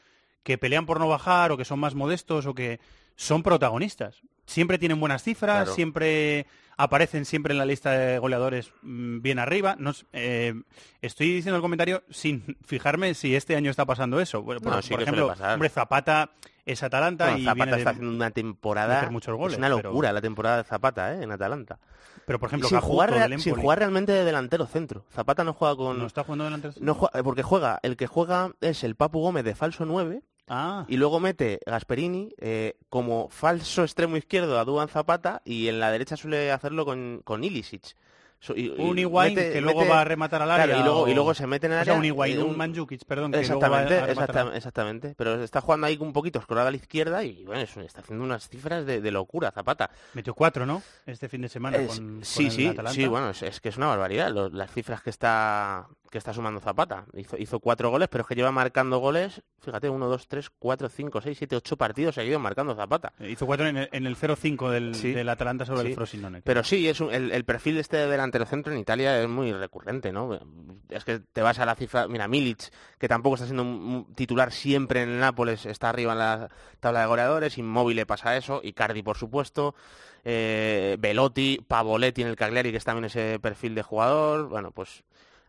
S1: que pelean por no bajar o que son más modestos o que son protagonistas. Siempre tienen buenas cifras,
S10: Claro.
S1: siempre aparecen siempre en la lista de goleadores mm, bien arriba. No eh, estoy diciendo el comentario sin fijarme si este año está pasando eso. Bueno, por,
S10: No, sí
S1: por
S10: que suele
S1: ejemplo, hombre, Zapata es Atalanta
S10: Bueno,
S1: y
S10: Zapata
S1: viene de
S10: está haciendo una temporada...
S1: muchos goles,
S10: es una
S1: pero-
S10: locura la temporada de Zapata, ¿eh? En Atalanta.
S1: Pero, por ejemplo,
S10: sin, jugar, sin jugar realmente de delantero centro. Zapata no juega con...
S1: ¿No está jugando delante del
S10: No juega- porque juega, el que juega es el Papu Gómez de falso 9
S1: Ah,
S10: y luego mete Gasperini eh, como falso extremo izquierdo a Duan Zapata y en la derecha suele hacerlo con, con Ilicic. So- y-
S1: un Higuaín
S10: mete-
S1: que luego
S10: mete-
S1: va a rematar al área.
S10: Claro, y luego,
S1: o-
S10: y luego se mete en el
S1: o
S10: área.
S1: sea, un Higuaín,
S10: eh,
S1: un Mandzukic, perdón, que luego va a
S10: Exactamente, exactamente. Pero está jugando ahí un poquito escorado a la izquierda y bueno, es- está haciendo unas cifras de, de locura Zapata.
S1: Metió cuatro, ¿no? Este fin de semana
S10: Es-
S1: con,
S10: sí,
S1: con el
S10: sí,
S1: Atalanta.
S10: sí, bueno, es, es que es una barbaridad lo- las cifras que está que está sumando Zapata. Hizo, hizo cuatro goles, pero es que lleva marcando goles, fíjate, uno, dos, tres, cuatro, cinco, seis, siete, ocho partidos seguidos marcando Zapata.
S1: Eh, Hizo cuatro en el, en el 0-5 del,
S10: Sí.
S1: del Atalanta sobre
S10: Sí.
S1: el Frosinone.
S10: Pero sí, es un- el, el perfil de este delantero centro en Italia es muy recurrente, ¿no? Es que te vas a la cifra, mira, Milic, que tampoco está siendo un- un titular siempre en el Nápoles, está arriba en la tabla de goleadores, Inmóvil le pasa eso, Icardi por supuesto, eh, Velotti, Pavoletti en el Cagliari, que es también ese perfil de jugador, bueno, pues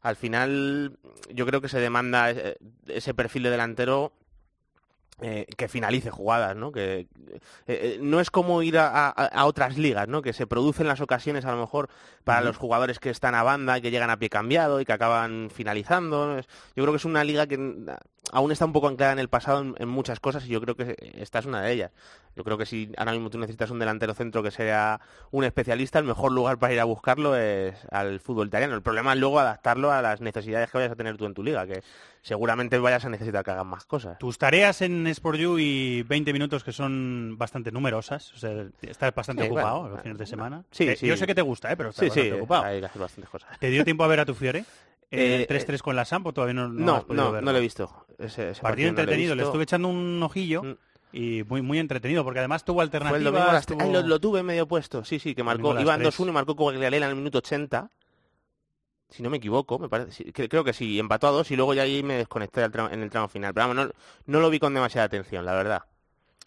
S10: al final yo creo que se demanda ese perfil de delantero eh, que finalice jugadas, ¿no? Que eh, eh, no es como ir a, a- a otras ligas, ¿no? Que se producen las ocasiones a lo mejor para los jugadores que están a banda, que llegan a pie cambiado y que acaban finalizando. Yo creo que es una liga que aún está un poco anclada en el pasado en, en muchas cosas y yo creo que esta es una de ellas. Yo creo que si ahora mismo tú necesitas un delantero centro que sea un especialista, el mejor lugar para ir a buscarlo es al fútbol italiano. El problema es luego adaptarlo a las necesidades que vayas a tener tú en tu liga, que seguramente vayas a necesitar que hagan más cosas.
S1: Tus tareas en Sport You y 20 minutos que son bastante numerosas, o sea, estás bastante
S10: Sí,
S1: ocupado
S10: bueno,
S1: los fines de semana.
S10: sí,
S1: Eh,
S10: sí.
S1: Yo sé que te gusta, ¿eh? pero estás
S10: Sí, sí,
S1: bastante ocupado.
S10: hay que hacer bastantes cosas.
S1: ¿Te dio tiempo a ver a tu Fiore?
S10: Eh,
S1: ¿El 3-3 con la Sampo todavía no, no,
S10: No, no,
S1: verlo?
S10: no lo he visto. Ese, ese
S1: Partido entretenido, le.
S10: Mm.
S1: estuve echando un ojillo y muy muy entretenido, porque además tuvo
S10: Fue el
S1: alternativas.
S10: domingo a las tre-
S1: tuvo-
S10: Ay, lo, lo tuve medio puesto, sí, sí, que marcó, iban
S1: tres.
S10: 2-1 y marcó Coagliarella en el minuto 80. Si no me equivoco, me parece, creo que sí, empató a dos y luego ya ahí me desconecté en el tramo final. Pero vamos, no, no lo vi con demasiada atención, la verdad.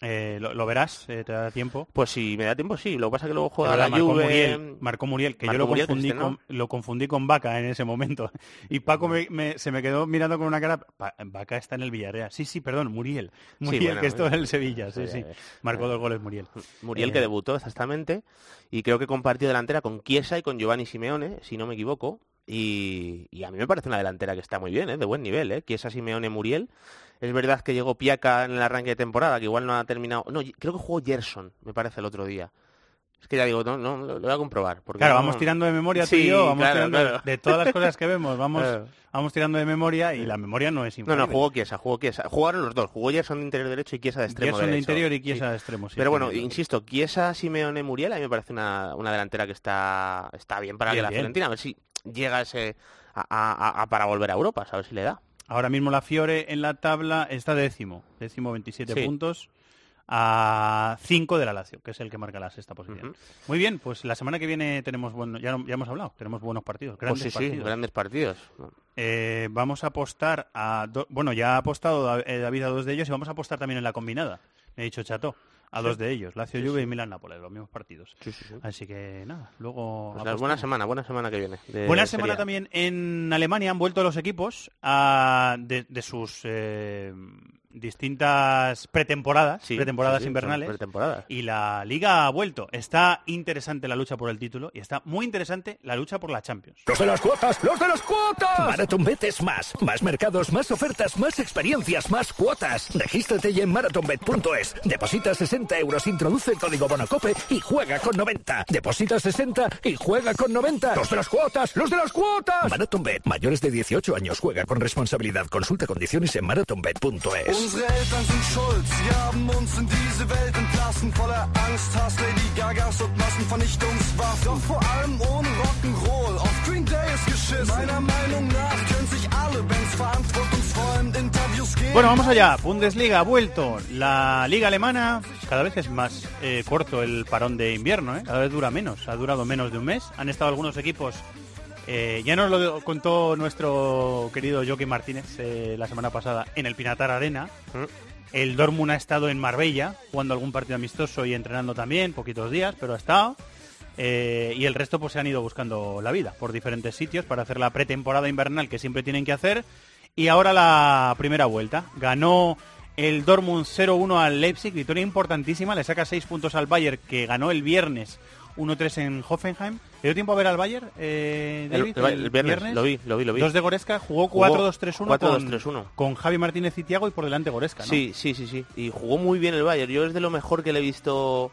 S1: Eh, lo, lo verás, eh, te da tiempo.
S10: Pues si me da tiempo, sí. Lo que pasa es que luego
S1: Es
S10: juega la
S1: marcó
S10: Juve...
S1: Muriel, marcó Muriel, que yo lo
S10: Muriel,
S1: confundí,
S10: Cristiano.
S1: con, lo confundí con Vaca en ese momento. Y Paco me- me- se me quedó mirando con una cara. "Pa- Vaca está en el Villarreal. Sí, sí, perdón, Muriel.
S10: Sí,
S1: Muriel,
S10: bueno,
S1: que esto en
S10: bueno.
S1: el Sevilla. Sí,
S10: Ya,
S1: sí. Marcó dos goles Muriel.
S10: Muriel
S1: Eh,
S10: que debutó exactamente y creo que compartió delantera con Chiesa y con Giovanni Simeone, si no me equivoco. Y, y a mí me parece una delantera que está muy bien, ¿eh? de buen nivel, ¿eh? Chiesa, Simeone, Muriel. Es verdad que llegó Piaca en el arranque de temporada, que igual no ha terminado. No, creo que jugó Gerson, me parece, el otro día. Es que ya digo, no, no, lo, voy a comprobar. Porque
S1: Claro,
S10: no-
S1: vamos tirando de memoria tú
S10: Sí,
S1: y yo, vamos
S10: claro,
S1: tirando
S10: claro.
S1: de todas las cosas que vemos, vamos,
S10: Claro.
S1: vamos tirando de memoria y la memoria no es
S10: No,
S1: infalible.
S10: no, jugó Chiesa, jugó Chiesa. Jugaron los dos, jugó Gerson de interior derecho y Chiesa de extremo
S1: Gerson de interior y
S10: Sí.
S1: Chiesa de extremo, sí,
S10: Pero bueno, insisto, Chiesa, Simeone, Muriel, a mí me parece una, una delantera que está, está bien para
S1: Bien,
S10: que la
S1: bien.
S10: Fiorentina, a ver si llega ese a, a- a- para volver a Europa, a ver si le da.
S1: Ahora mismo la Fiore en la tabla está décimo, décimo 27
S10: Sí.
S1: puntos a 5 de la Lazio, que es el que marca la sexta posición. Muy bien, pues la semana que viene tenemos bueno, ya, ya hemos hablado, tenemos buenos partidos,
S10: Pues
S1: grandes
S10: sí, sí,
S1: partidos.
S10: grandes partidos.
S1: Eh, vamos a apostar a do- bueno, ya ha apostado eh, David a dos de ellos y vamos a apostar también en la combinada. Me ha dicho Chato. A
S10: Sí.
S1: dos de ellos, Lazio
S10: Sí,
S1: Juve
S10: sí.
S1: y Milan Nápoles, los mismos partidos. Así que nada, luego
S10: Pues buena semana, buena semana que viene. de
S1: Buena semana también en Alemania han vuelto los equipos a- de, de sus eh, distintas pretemporadas,
S10: Sí,
S1: pretemporadas
S10: sí, sí, son
S1: invernales.
S10: pretemporadas.
S1: Y la liga ha vuelto. Está interesante la lucha por el título y está muy interesante la lucha por la Champions.
S12: ¡Los de las cuotas! ¡Los de las cuotas! MarathonBet es más. Más mercados, más ofertas, más experiencias, más cuotas. Regístrate ya en marathonbet.es. Deposita 60 euros, introduce el código Bonacope y juega con 90. Deposita 60 y juega con 90. ¡Los de las cuotas! ¡Los de las cuotas! MarathonBet. Mayores de 18 años. Juega con responsabilidad. Consulta condiciones en marathonbet.es.
S13: Meiner Meinung nach können sich alle Bands Interviews.
S1: Bueno, vamos allá. Bundesliga ha vuelto. La liga alemana cada vez es más eh, corto el parón de invierno, ¿eh? cada vez dura menos. Ha durado menos de un mes. Han estado algunos equipos. Eh, ya nos lo contó nuestro querido Joaquín Martínez eh, la semana pasada en el Pinatar Arena. El Dortmund ha estado en Marbella jugando algún partido amistoso y entrenando también, poquitos días, pero ha estado. Eh, y el resto pues se han ido buscando la vida por diferentes sitios para hacer la pretemporada invernal que siempre tienen que hacer. Y ahora la primera vuelta. Ganó el Dortmund 0-1 al Leipzig, victoria importantísima, le saca 6 puntos al Bayern que ganó el viernes 1-3 en Hoffenheim. ¿Le dio tiempo a ver al Bayern, eh,
S10: El-
S1: David,
S10: el- el viernes, lo vi, lo vi, lo vi.
S1: Dos de Goreska, jugó
S10: Jugó
S1: 4-2-3-1 con,
S10: 4-2-3-1.
S1: con Javi Martínez y Tiago y por delante Goreska, ¿no?
S10: Sí, sí, sí, sí. Y jugó muy bien el Bayern. Yo es de lo mejor que le he visto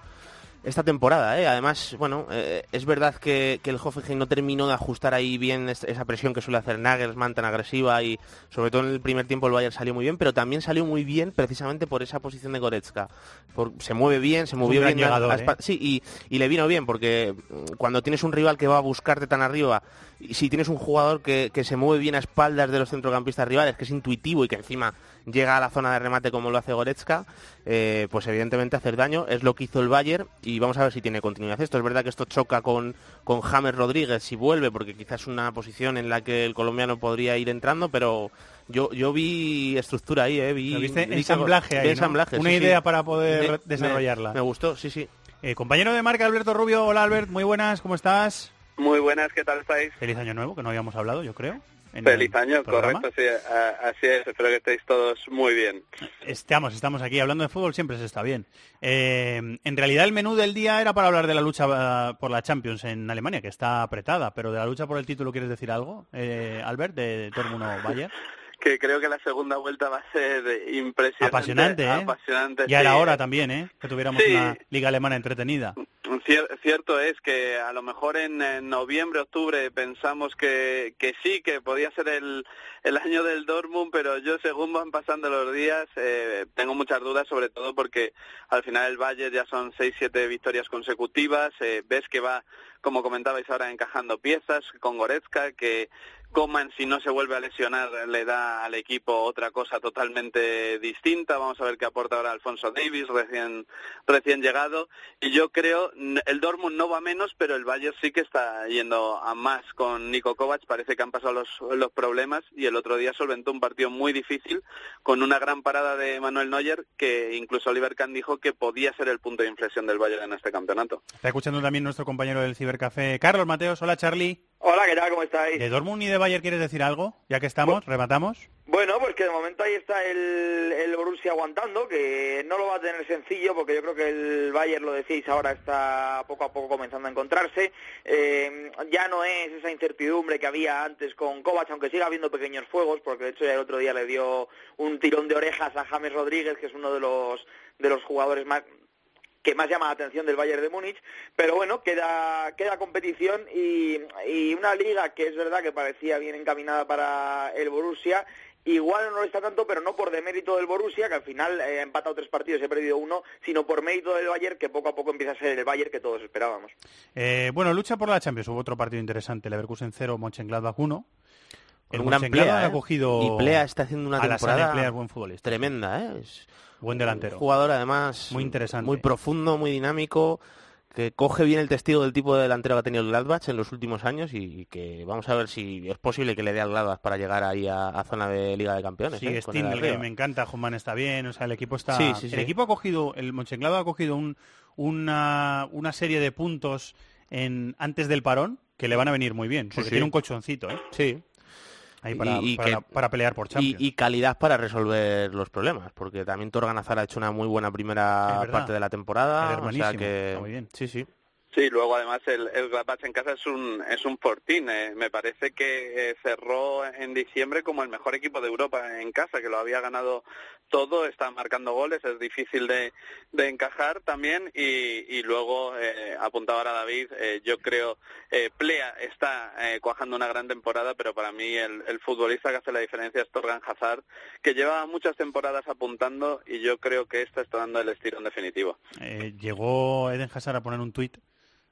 S10: esta temporada. ¿eh? Además, bueno, eh, es verdad que, que el Hoffenheim no terminó de ajustar ahí bien es- esa presión que suele hacer Nagelsmann tan agresiva y sobre todo en el primer tiempo el Bayern salió muy bien, pero también salió muy bien precisamente por esa posición de Goretzka. Por- se mueve bien, se movió bien.
S1: llegador,
S10: a
S1: ¿eh?
S10: Sí, y, y le vino bien porque mm, cuando tienes un rival que va a buscarte tan arriba si tienes un jugador que, que se mueve bien a espaldas de los centrocampistas rivales, que es intuitivo y que encima llega a la zona de remate como lo hace Goretzka, eh, pues evidentemente hacer daño es lo que hizo el Bayern y vamos a ver si tiene continuidad esto. Es verdad que esto choca con, con James Rodríguez si vuelve, porque quizás es una posición en la que el colombiano podría ir entrando, pero yo, yo vi estructura ahí, eh, vi,
S1: viste ensamblaje ahí, Una
S10: sí, sí.
S1: idea para poder
S10: Me- me-
S1: desarrollarla.
S10: Me, gustó, sí, sí.
S1: Eh, compañero de marca Alberto Rubio, hola Albert, muy buenas, ¿cómo estás?
S14: Muy buenas, ¿qué tal estáis?
S1: Feliz año nuevo, que no habíamos hablado, yo creo.
S14: Feliz
S1: el
S14: año,
S1: programa.
S14: correcto, sí, así es, espero que estéis todos muy bien.
S1: Estamos, estamos aquí hablando de fútbol, siempre se está bien. Eh, en realidad el menú del día era para hablar de la lucha eh, por la Champions en Alemania, que está apretada, pero de la lucha por el título, ¿quieres decir algo, eh, Albert, de Dortmund o Bayern?
S14: Que creo que la segunda vuelta va a ser impresionante.
S1: Apasionante, ¿eh?
S14: Apasionante,
S1: Ya era
S14: sí.
S1: hora también, ¿eh? Que tuviéramos
S14: Sí.
S1: una liga alemana entretenida.
S14: Cier- cierto es que a lo mejor en, en noviembre, octubre pensamos que, que sí, que podía ser el, el año del Dortmund, pero yo según van pasando los días eh, tengo muchas dudas, sobre todo porque al final el Bayern ya son seis, siete victorias consecutivas, eh, ves que va, como comentabais ahora, encajando piezas con Goretzka, que Coman, si no se vuelve a lesionar, le da al equipo otra cosa totalmente distinta. Vamos a ver qué aporta ahora Alfonso Davis, recién, recién llegado. Y yo creo, el Dortmund no va menos, pero el Bayern sí que está yendo a más con Nico Kovac. Parece que han pasado los, los problemas y el otro día solventó un partido muy difícil con una gran parada de Manuel Neuer que incluso Oliver Kahn dijo que podía ser el punto de inflexión del Bayern en este campeonato.
S1: Está escuchando también nuestro compañero del Cibercafé, Carlos Mateos. Hola, Charlie.
S15: Hola, ¿qué tal? ¿Cómo estáis?
S1: ¿De Dortmund y de Bayern quieres decir algo? Ya que estamos, rematamos.
S15: Bueno, pues que de momento ahí está el, el Borussia aguantando, que no lo va a tener sencillo porque yo creo que el Bayern, lo decís, ahora está poco a poco comenzando a encontrarse. Eh, ya no es esa incertidumbre que había antes con Kovac, aunque siga habiendo pequeños fuegos, porque de hecho ya el otro día le dio un tirón de orejas a James Rodríguez, que es uno de los, de los jugadores más que más llama la atención del Bayern de Múnich, pero bueno, queda, queda competición y, y una liga que es verdad que parecía bien encaminada para el Borussia, igual no lo está tanto, pero no por demérito del Borussia, que al final eh, ha empatado tres partidos y ha perdido uno, sino por mérito del Bayern, que poco a poco empieza a ser el Bayern que todos esperábamos.
S1: Eh, bueno, lucha por la Champions. Hubo otro partido interesante. Leverkusen 0, Mönchengladbach 1.
S10: Con un gran
S1: Mönchengladbach
S10: Plea,
S1: ha
S10: ¿eh?
S1: cogido...
S10: Y Plea está haciendo una temporada
S1: Plea es buen futbolista.
S10: tremenda, ¿eh? Es
S1: Buen delantero.
S10: un jugador además
S1: Muy interesante.
S10: muy profundo, muy dinámico, que coge bien el testigo del tipo de delantero que ha tenido el Gladbach en los últimos años y, que vamos a ver si es posible que le dé al Gladbach para llegar ahí a, a zona de Liga de Campeones.
S1: Sí,
S10: ¿eh?
S1: Stindl, que me encanta, Hoffman está bien, o sea, el equipo está...
S10: Sí, sí,
S1: el
S10: sí.
S1: equipo ha cogido, el Mönchengladbach ha cogido un- una, una serie de puntos en, antes del parón que le van a venir muy bien, porque tiene un colchoncito, ¿eh?
S10: Sí.
S1: Ahí para,
S10: Y- y
S1: para,
S10: que-
S1: para pelear por
S10: Y,
S1: Champions.
S10: y calidad para resolver los problemas, porque también Torgan Azar ha hecho una muy buena primera parte de la temporada. O sea que
S1: está muy bien.
S10: sí, sí.
S14: Sí, luego además el, el Gladbach en casa es un es un fortín. eh. Me parece que eh, cerró en diciembre como el mejor equipo de Europa en casa, que lo había ganado todo, está marcando goles, es difícil de, de encajar también. Y, y luego, eh, apuntaba ahora David, eh, yo creo, eh, Plea está eh, cuajando una gran temporada, pero para mí el, futbolista que hace la diferencia es Torgan Hazard, que lleva muchas temporadas apuntando y yo creo que esta está dando el estirón definitivo.
S1: Eh, llegó Eden Hazard a poner un tuit.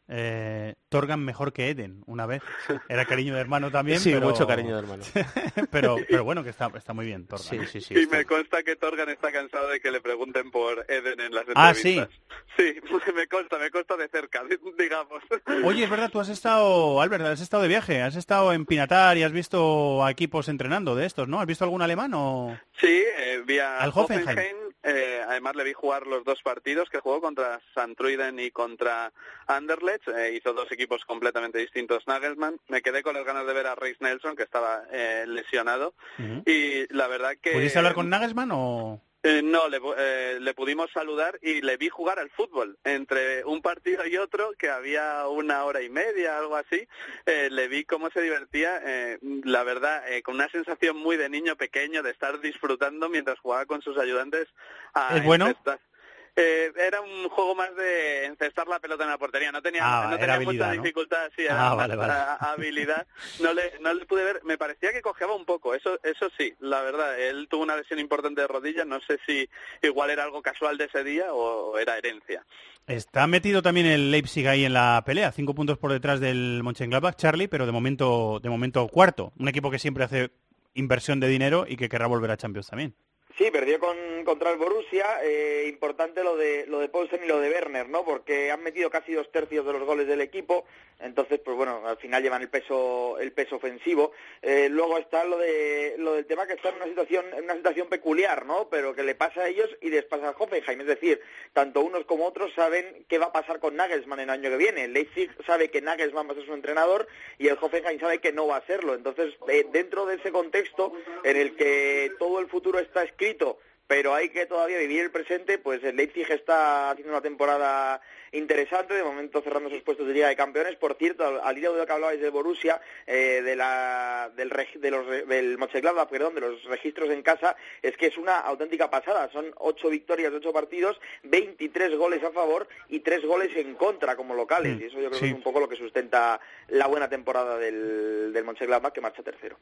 S1: Eh, Torgan mejor que Eden una vez. Era cariño de hermano también.
S10: Sí,
S1: pero...
S10: mucho cariño de hermano.
S1: pero, pero bueno, que está, está muy bien, Torgan.
S10: Sí, sí, sí.
S14: Y me consta que Torgan está cansado de que le pregunten por Eden en las
S1: Ah, ¿sí?
S14: entrevistas. sí. me consta, me consta de cerca, digamos.
S1: Oye, es verdad, tú has estado, Albert, has estado de viaje, has estado en Pinatar y has visto a equipos entrenando de estos, ¿no? ¿Has visto algún alemán o...?
S14: Sí, eh,
S1: Al Hoffenheim.
S14: Hoffenheim, eh, además le vi jugar los dos partidos que jugó contra Santruiden y contra Anderlecht. eh, hizo dos equipos completamente distintos Nagelsmann. Me quedé con las ganas de ver a Reis Nelson, que estaba eh, lesionado. Y la verdad que...
S1: ¿Pudiste hablar con Nagelsmann o...?
S14: Eh, no, le, eh, le pudimos saludar y le vi jugar al fútbol. Entre un partido y otro, que había una hora y media, algo así, eh, le vi cómo se divertía, eh, la verdad, eh, con una sensación muy de niño pequeño, de estar disfrutando mientras jugaba con sus ayudantes. A
S1: ¿Es bueno?
S14: encestar. Eh, era un juego más de encestar la pelota en la portería, no tenía,
S1: Ah,
S14: no tenía mucha
S1: ¿no?
S14: dificultad, sí,
S1: Ah,
S14: más
S1: vale,
S14: a- habilidad. No le, no le pude ver, me parecía que cojeaba un poco, eso, eso sí, la verdad, él tuvo una lesión importante de rodilla, no sé si igual era algo casual de ese día o era herencia.
S1: Está metido también el Leipzig ahí en la pelea, cinco puntos por detrás del Mönchengladbach, Charlie, pero de momento, de momento cuarto. Un equipo que siempre hace inversión de dinero y que querrá volver a Champions también.
S15: Sí, perdió con, contra el Borussia. Eh, importante lo de lo de Paulsen y lo de Werner, ¿no? Porque han metido casi dos tercios de los goles del equipo. Entonces, pues bueno, al final llevan el peso el peso ofensivo. Eh, luego está lo de lo del tema que está en una situación en una situación peculiar, ¿no? Pero que le pasa a ellos y les pasa a Hoffenheim. Es decir, tanto unos como otros saben qué va a pasar con Nagelsmann el año que viene. Leipzig sabe que Nagelsmann va a ser su entrenador y el Hoffenheim sabe que no va a serlo. Entonces, eh, dentro de ese contexto en el que todo el futuro está escrito pero hay que todavía vivir el presente, pues el Leipzig está haciendo una temporada interesante, de momento cerrando sus puestos de Liga de Campeones. Por cierto, al, al hilo de lo que hablabais del Borussia, eh, de la, del, de los, del Mönchengladbach, perdón, de los registros en casa, es que es una auténtica pasada. Son ocho victorias de ocho partidos, 23 goles a favor y tres goles en contra como locales.
S1: Mm,
S15: y eso yo creo
S1: sí.
S15: que es un poco lo que sustenta la buena temporada del, del Mönchengladbach, que marcha tercero.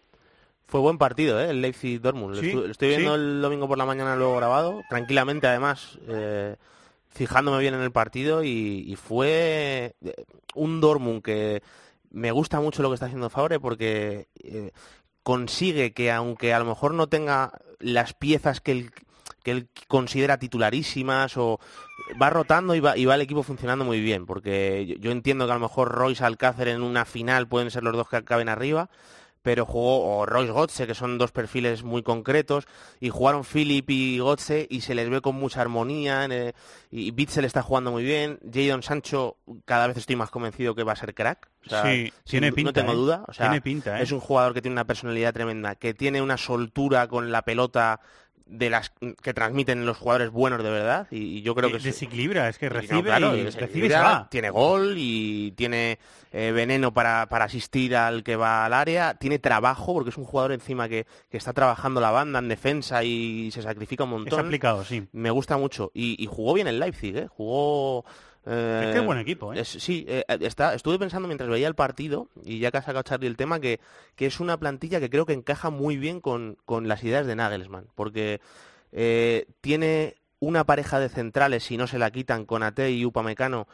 S10: Fue buen partido, ¿eh? El
S15: Sí,
S10: estu- Lo estoy viendo
S15: sí.
S10: el domingo por la mañana luego grabado, tranquilamente además, eh, fijándome bien en el partido y, y fue eh, un Dortmund que me gusta mucho lo que está haciendo Fabre porque eh, consigue que aunque a lo mejor no tenga las piezas que él, que él considera titularísimas o va rotando y va, y va el equipo funcionando muy bien porque yo, yo entiendo que a lo mejor Royce Alcácer en una final pueden ser los dos que acaben arriba pero jugó o Royce Gotze, que son dos perfiles muy concretos, y jugaron Philip y Gotze y se les ve con mucha armonía, eh, y Bitzel está jugando muy bien, Jadon Sancho cada vez estoy más convencido que va a ser crack, o sea,
S1: Sí, tiene pinta,
S10: no tengo
S1: ¿eh?
S10: duda, o sea,
S1: Tiene pinta, ¿eh?
S10: es un jugador que tiene una personalidad tremenda, que tiene una soltura con la pelota de las que transmiten los jugadores buenos de verdad y, y yo creo que es-
S1: desequilibra, es que
S10: y no,
S1: recibe
S10: claro,
S1: y recibe va.
S10: tiene gol y tiene eh, veneno para, para asistir al que va al área, tiene trabajo porque es un jugador encima que, que está trabajando la banda en defensa y se sacrifica un montón.
S1: Es aplicado, sí.
S10: Me gusta mucho y, y jugó bien el Leipzig, ¿eh? jugó eh,
S1: Es que es buen equipo, ¿eh?
S10: es- sí, eh, está, estuve pensando mientras veía el partido, y ya que ha sacado Charlie el tema, que, que es una plantilla que creo que encaja muy bien con, con las ideas de Nagelsmann, porque eh, tiene una pareja de centrales, si no se la quitan, con Ate y Upamecano,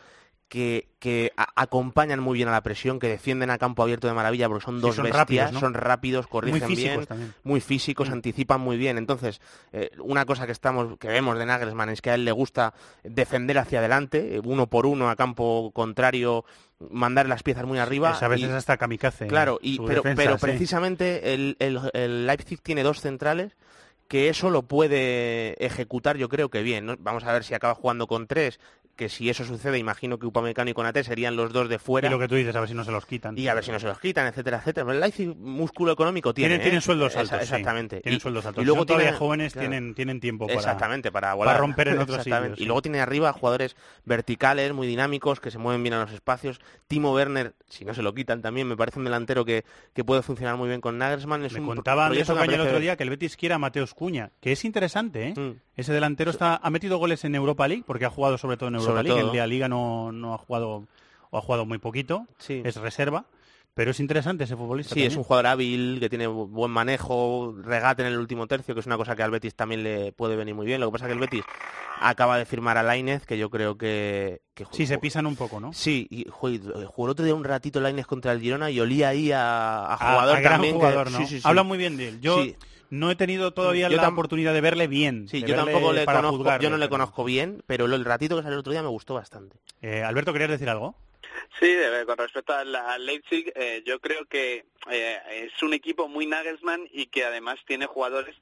S10: que, acompañan muy bien a la presión, que defienden a campo abierto de maravilla, porque son
S1: Sí,
S10: dos
S1: son
S10: bestias,
S1: rápidos, ¿no?
S10: son rápidos, corrigen
S1: Muy físicos
S10: bien,
S1: también.
S10: muy físicos, anticipan muy bien. Entonces, eh, una cosa que estamos, que vemos de Nagelsmann es que a él le gusta defender hacia adelante, eh, uno por uno a campo contrario, mandar las piezas muy arriba.
S1: Es a veces
S10: y-
S1: hasta kamikaze.
S10: Claro, y,
S1: su
S10: pero,
S1: defensa,
S10: pero
S1: sí.
S10: precisamente el, el- el Leipzig tiene dos centrales que eso lo puede ejecutar yo creo que bien. ¿no? Vamos a ver si acaba jugando con tres, que si eso sucede, imagino que Upamecano y Konate serían los dos de fuera.
S1: Y lo que tú dices, a ver si no se los quitan.
S10: Y a ver si no se los quitan, etcétera, etcétera. Pero el Leipzig músculo económico tiene.
S1: Tienen,
S10: ¿eh?
S1: tienen sueldos
S10: Esa-
S1: altos. sí.
S10: Exactamente.
S1: Tienen sueldos altos.
S10: Y luego
S1: Son todavía
S10: tiene-
S1: jóvenes
S10: claro.
S1: tienen, tienen tiempo para,
S10: Exactamente, para
S1: para romper en otros sitios.
S10: Y luego tiene arriba jugadores verticales, muy dinámicos, que se mueven bien a los espacios. Timo Werner, si no se lo quitan también, me parece un delantero que, que puede funcionar muy bien con Nagelsmann. Es
S1: Me
S10: un
S1: contaba Andrés el otro día que el Betis quiere a Mateus Cuña, que es interesante, ¿eh?
S10: Mm.
S1: Ese delantero está, ha metido goles en Europa League, porque ha jugado sobre todo en Europa
S10: Sobre
S1: League,
S10: todo.
S1: en la Liga no, no ha jugado o ha jugado muy poquito, es reserva, pero es interesante ese futbolista.
S10: Sí, es un jugador hábil, que tiene bu- buen manejo, regate en el último tercio, que es una cosa que al Betis también le puede venir muy bien. Lo que pasa es que el Betis acaba de firmar a Lainez, que yo creo que... que
S1: Sí, se pisan un poco, ¿no?
S10: Sí, y jugó el otro día un ratito Lainez contra el Girona y olía ahí a, a jugador
S1: a gran
S10: también. que-
S1: jugador, ¿no?
S10: sí, sí, sí.
S1: Habla muy bien de él. Yo
S10: Sí.
S1: No he tenido todavía
S10: Yo
S1: la oportunidad de verle bien.
S10: Sí, yo tampoco le
S1: para
S10: conozco,
S1: juzgarle,
S10: yo no le
S1: pero-
S10: conozco bien, pero el ratito que salió el otro día me gustó bastante.
S1: Eh, Alberto, ¿querías decir algo?
S14: Sí, con respecto al, Leipzig, eh, yo creo que eh, es un equipo muy Nagelsmann y que además tiene jugadores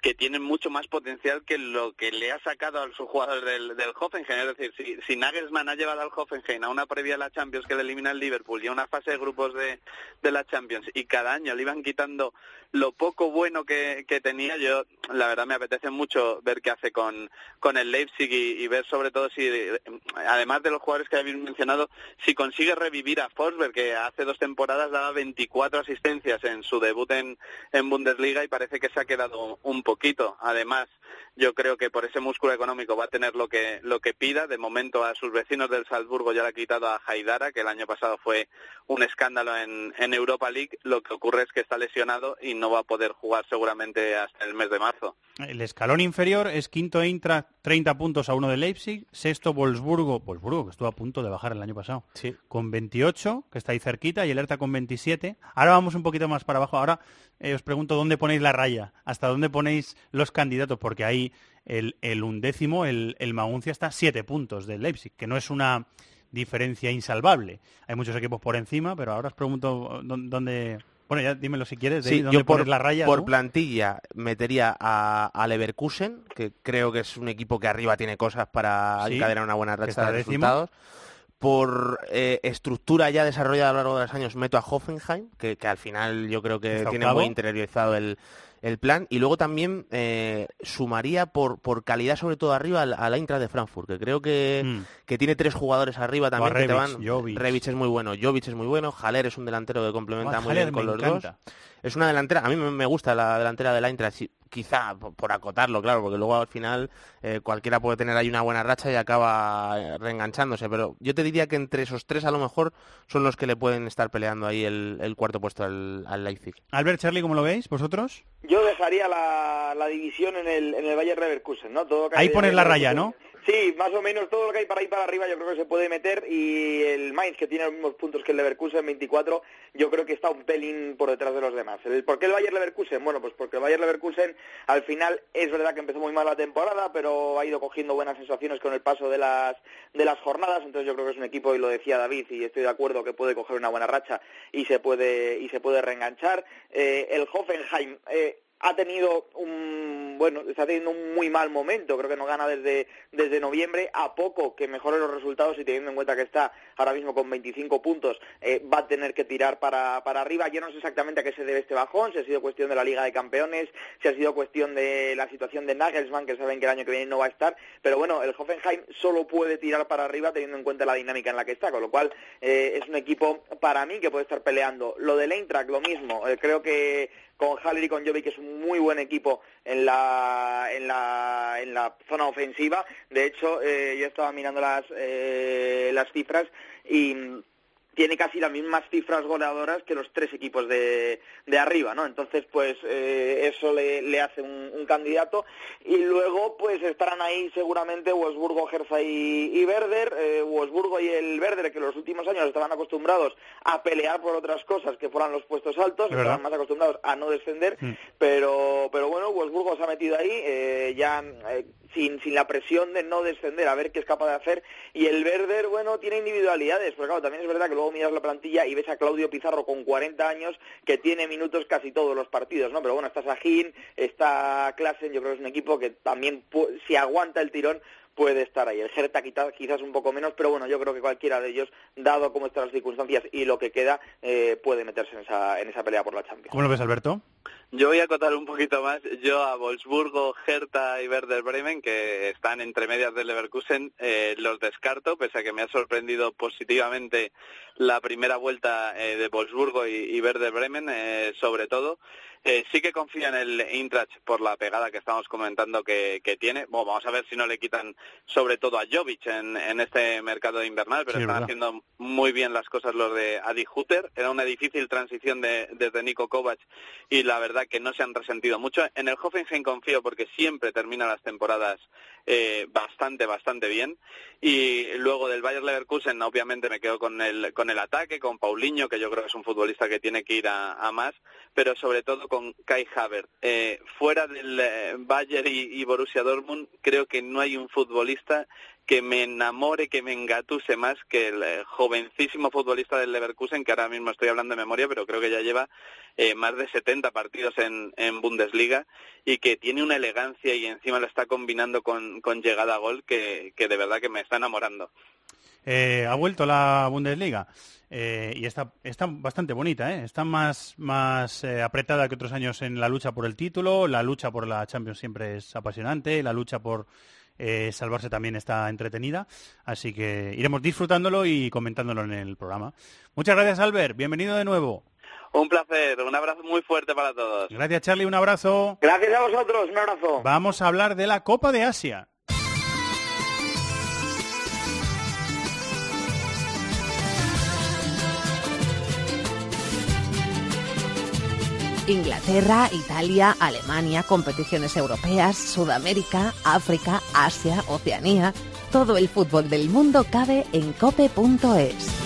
S14: que tienen mucho más potencial que lo que le ha sacado a sus jugadores del, del Hoffenheim. Es decir, si, si Nagelsmann ha llevado al Hoffenheim a una previa de la Champions que le elimina el Liverpool y a una fase de grupos de, de la Champions y cada año le iban quitando lo poco bueno que, que tenía, yo la verdad me apetece mucho ver qué hace con, con el Leipzig y, y ver sobre todo si, eh, además de los jugadores que habéis mencionado, si consigue revivir a Forsberg, que hace dos temporadas daba 24 asistencias en su debut en, en Bundesliga y parece que se ha quedado un poquito. Además, yo creo que por ese músculo económico va a tener lo que, lo que pida. De momento a sus vecinos del Salzburgo ya le ha quitado a Haidara, que el año pasado fue un escándalo en, en Europa League. Lo que ocurre es que está lesionado y no va a poder jugar seguramente hasta el mes de marzo.
S1: El escalón inferior es quinto Eintracht, 30 puntos a uno de Leipzig, sexto Wolfsburgo, Wolfsburgo que estuvo a punto de bajar el año pasado,
S10: Sí.
S1: con 28, que está ahí cerquita, y el Hertha con 27. Ahora vamos un poquito más para abajo. Ahora eh, os pregunto dónde ponéis la raya, hasta dónde ponéis los candidatos, porque ahí el, el undécimo, el, el Maguncia, está a 7 puntos del Leipzig, que no es una diferencia insalvable. Hay muchos equipos por encima, pero ahora os pregunto dó- dónde... Bueno, ya dímelo si quieres,
S10: Sí,
S1: David, dónde
S10: yo por,
S1: pones la raya.
S10: por plantilla metería a, a Leverkusen, que creo que es un equipo que arriba tiene cosas para
S1: Sí,
S10: encadenar una buena racha de
S1: décimo.
S10: Por eh, estructura ya desarrollada a lo largo de los años meto a Hoffenheim, que, que al final yo creo que tiene
S1: octavo.
S10: muy interiorizado el, el plan. Y luego también eh, sumaría por, por calidad sobre todo arriba al, al Eintracht de Frankfurt, que creo que,
S1: Mm.
S10: que tiene tres jugadores arriba también que te van.
S1: Jovic.
S10: Es muy bueno, Jovic es muy bueno, Haller es un delantero que complementa muy
S1: Haller
S10: bien con los
S1: encanta.
S10: dos. Es una delantera, a mí me gusta la delantera del Eintracht, quizá por, acotarlo, claro, porque luego al final eh, cualquiera puede tener ahí una buena racha y acaba eh, reenganchándose, pero yo te diría que entre esos tres a lo mejor son los que le pueden estar peleando ahí el, el cuarto puesto al, al Leipzig.
S1: Albert, Charlie, ¿cómo lo veis vosotros?
S15: Yo dejaría la, la división en el, en el Bayer Leverkusen, ¿no? Todo
S1: Ahí pones la raya, ¿no?
S15: Sí, más o menos todo lo que hay para ahí para arriba yo creo que se puede meter y el Mainz que tiene los mismos puntos que el Leverkusen 24 yo creo que está un pelín por detrás de los demás. ¿Por qué el Bayer Leverkusen? Bueno, pues porque el Bayer Leverkusen al final es verdad que empezó muy mal la temporada, pero ha ido cogiendo buenas sensaciones con el paso de las de las jornadas, entonces yo creo que es un equipo y lo decía David y estoy de acuerdo que puede coger una buena racha y se puede y se puede reenganchar. Eh, el Hoffenheim eh, ha tenido un bueno está teniendo un muy mal momento creo que no gana desde desde noviembre a poco que mejore los resultados y teniendo en cuenta que está ahora mismo con 25 puntos eh, va a tener que tirar para para arriba. Yo no sé exactamente a qué se debe este bajón si ha sido cuestión de la Liga de Campeones si ha sido cuestión de la situación de Nagelsmann que saben que el año que viene no va a estar pero bueno el Hoffenheim solo puede tirar para arriba teniendo en cuenta la dinámica en la que está con lo cual eh, es un equipo para mí que puede estar peleando. Lo del Eintracht lo mismo eh, creo que con Haller y con Jovic que es un muy buen equipo en la en la en la zona ofensiva. De hecho eh, yo estaba mirando las eh, las cifras y tiene casi las mismas cifras goleadoras que los tres equipos de, de arriba, ¿no? Entonces, pues eh, eso le, le hace un, un candidato. Y luego, pues estarán ahí seguramente Wolfsburgo, Gerza y, y Werder. Eh, Wolfsburgo y el Werder, que en los últimos años estaban acostumbrados a pelear por otras cosas que fueran los puestos altos, estaban más acostumbrados a no descender.
S1: Mm.
S15: Pero, pero bueno, Ha metido ahí, eh, ya eh, sin, sin la presión de no descender, a ver qué es capaz de hacer. Y el Werder, bueno, tiene individualidades, pero claro, también es verdad que luego miras la plantilla y ves a Claudio Pizarro con 40 años que tiene minutos casi todos los partidos, ¿no? Pero bueno, está Sajín, está Klassen, yo creo que es un equipo que también si aguanta el tirón puede estar ahí. El quizás, quizás un poco menos, pero bueno, yo creo que cualquiera de ellos, dado cómo están las circunstancias y lo que queda, eh, puede meterse en esa, en esa pelea por la Champions.
S1: ¿Cómo lo ves, Alberto?
S14: Yo voy a acotar un poquito más. Yo a Wolfsburgo, Hertha y Werder Bremen, que están entre medias del Leverkusen, eh, los descarto, pese a que me ha sorprendido positivamente la primera vuelta eh, de Wolfsburgo y, y Werder Bremen, eh, sobre todo. Eh, sí que confía en el Eintracht por la pegada que estamos comentando que, que tiene. Bueno, vamos a ver si no le quitan sobre todo a Jovic en, en este mercado invernal, pero
S1: Sí,
S14: están
S1: verdad.
S14: haciendo muy bien las cosas los de Adi Hutter. Era una difícil transición de, desde Nico Kovac y la verdad que no se han resentido mucho. En el Hoffenheim confío porque siempre termina las temporadas eh, bastante, bastante bien. Y luego del Bayer Leverkusen, obviamente me quedo con el, con el ataque, con Paulinho, que yo creo que es un futbolista que tiene que ir a, más, pero sobre todo con Kai Havertz. Eh, fuera del eh, Bayern y, y Borussia Dortmund, creo que no hay un futbolista que me enamore, que me engatuse más que el eh, jovencísimo futbolista del Leverkusen, que ahora mismo estoy hablando de memoria, pero creo que ya lleva eh, más de 70 partidos en, Bundesliga y que tiene una elegancia y encima lo está combinando con, con llegada a gol que, que de verdad que me está enamorando.
S1: Eh, ha vuelto la Bundesliga eh, y está, está bastante bonita, ¿eh? está más, más eh, apretada que otros años en la lucha por el título, la lucha por la Champions siempre es apasionante, la lucha por eh, salvarse también está entretenida, así que iremos disfrutándolo y comentándolo en el programa. Muchas gracias Albert, bienvenido de nuevo.
S14: Un placer, un abrazo muy fuerte para todos.
S1: Gracias Charlie, un abrazo.
S15: Gracias a vosotros, un abrazo.
S1: Vamos a hablar de la Copa de Asia.
S3: Inglaterra, Italia, Alemania, competiciones europeas, Sudamérica, África, Asia, Oceanía. Todo el fútbol del mundo cabe en cope.es.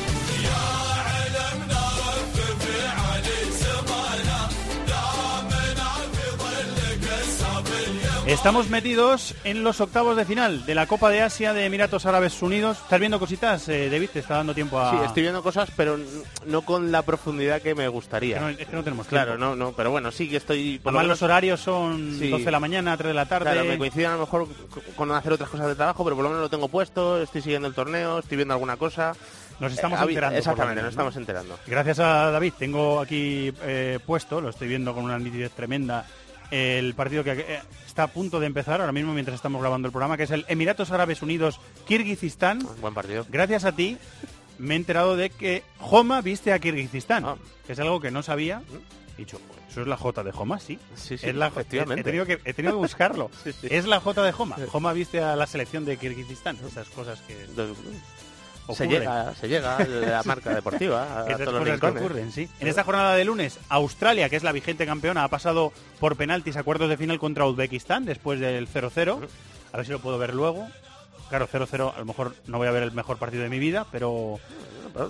S1: Estamos metidos en los octavos de final de la Copa de Asia de Emiratos Árabes Unidos. ¿Estás viendo cositas, eh, David? ¿Te está dando tiempo a...?
S10: Sí, estoy viendo cosas, pero no con la profundidad que me gustaría.
S1: No- es que no tenemos
S10: Claro,
S1: tiempo.
S10: no, no, pero bueno, sí que estoy... por lo menos-
S1: los horarios son
S10: Sí.
S1: 12 de la mañana, 3 de la tarde.
S10: Claro, me coinciden a lo mejor con hacer otras cosas de trabajo, pero por lo menos lo tengo puesto, estoy siguiendo el torneo, estoy viendo alguna cosa.
S1: Nos estamos
S10: Eh, habi-
S1: enterando.
S10: Exactamente,
S1: menos,
S10: nos
S1: ¿no?
S10: estamos enterando.
S1: Gracias a David, tengo aquí eh, puesto, lo estoy viendo con una nitidez tremenda, el partido que eh, está a punto de empezar ahora mismo mientras estamos grabando el programa, que es el Emiratos Árabes Unidos Kirguistán.
S10: Buen partido.
S1: Gracias a ti me he enterado de que Joma viste a Kirguistán,
S10: Ah.
S1: que es algo que no sabía. He dicho, "Pues eso es la J de Joma, sí.
S10: Sí, sí,
S1: es la,
S10: efectivamente.
S1: He, tenido que, he tenido que buscarlo.
S10: Sí, sí.
S1: Es la J de Joma. Joma viste a la selección de Kirguistán. Esas cosas que
S10: Se llega, se llega a la marca deportiva, a
S1: Esas
S10: todos los
S1: cosas que
S10: rincones.
S1: ocurren, sí. En esta jornada de lunes, Australia, que es la vigente campeona, ha pasado por penaltis a cuartos de final contra Uzbekistán después del 0-0. A ver si lo puedo ver luego. Claro, 0-0, a lo mejor no voy a ver el mejor partido de mi vida, pero...
S10: No,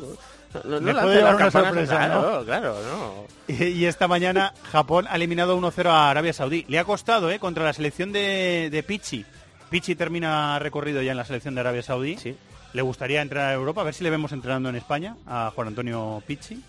S10: no
S1: Me
S10: lances
S1: puede llevar
S10: las
S1: una
S10: campanas,
S1: sorpresa,
S10: claro,
S1: ¿no?
S10: claro, no.
S1: Y, y esta mañana Japón ha eliminado 1-0 a Arabia Saudí. Le ha costado, ¿eh? Contra la selección de, de Pichi. Pichi termina recorrido ya en la selección de Arabia Saudí. Le gustaría entrar a Europa, a ver si le vemos entrenando en España a Juan Antonio Pichi.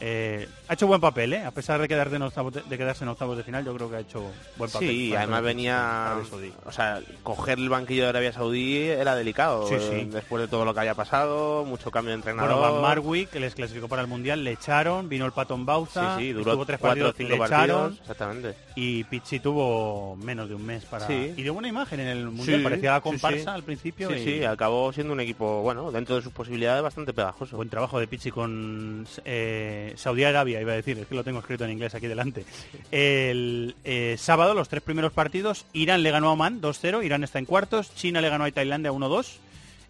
S1: Eh, ha hecho buen papel, ¿eh? A pesar de, de, octavos de, de quedarse en octavos de final, yo creo que ha hecho buen papel.
S10: Sí, además venía,
S1: Saudí.
S10: o sea, coger el banquillo de Arabia Saudí era delicado.
S1: Sí, sí.
S10: eh, Después de todo lo que había pasado, mucho cambio de entrenador.
S1: Bueno, Van Marwick, que les clasificó para el Mundial, le echaron, vino el Patton Bauza,
S10: Sí, sí, duró
S1: tres
S10: cuatro
S1: partidos,
S10: cinco
S1: le
S10: partidos,
S1: echaron,
S10: exactamente.
S1: y Pichi tuvo menos de un mes para...
S10: Sí.
S1: Y dio buena imagen en el Mundial,
S10: Sí,
S1: parecía la
S10: sí,
S1: comparsa
S10: sí.
S1: al principio.
S10: Sí,
S1: y
S10: sí, acabó siendo un equipo, bueno, dentro de sus posibilidades bastante pegajoso.
S1: Buen trabajo de Pichi con eh, Saudi Arabia, iba a decir, es que lo tengo escrito en inglés aquí delante. El eh, sábado, los tres primeros partidos, Irán le ganó a Oman 2-0, Irán está en cuartos, China le ganó a Tailandia 1-2,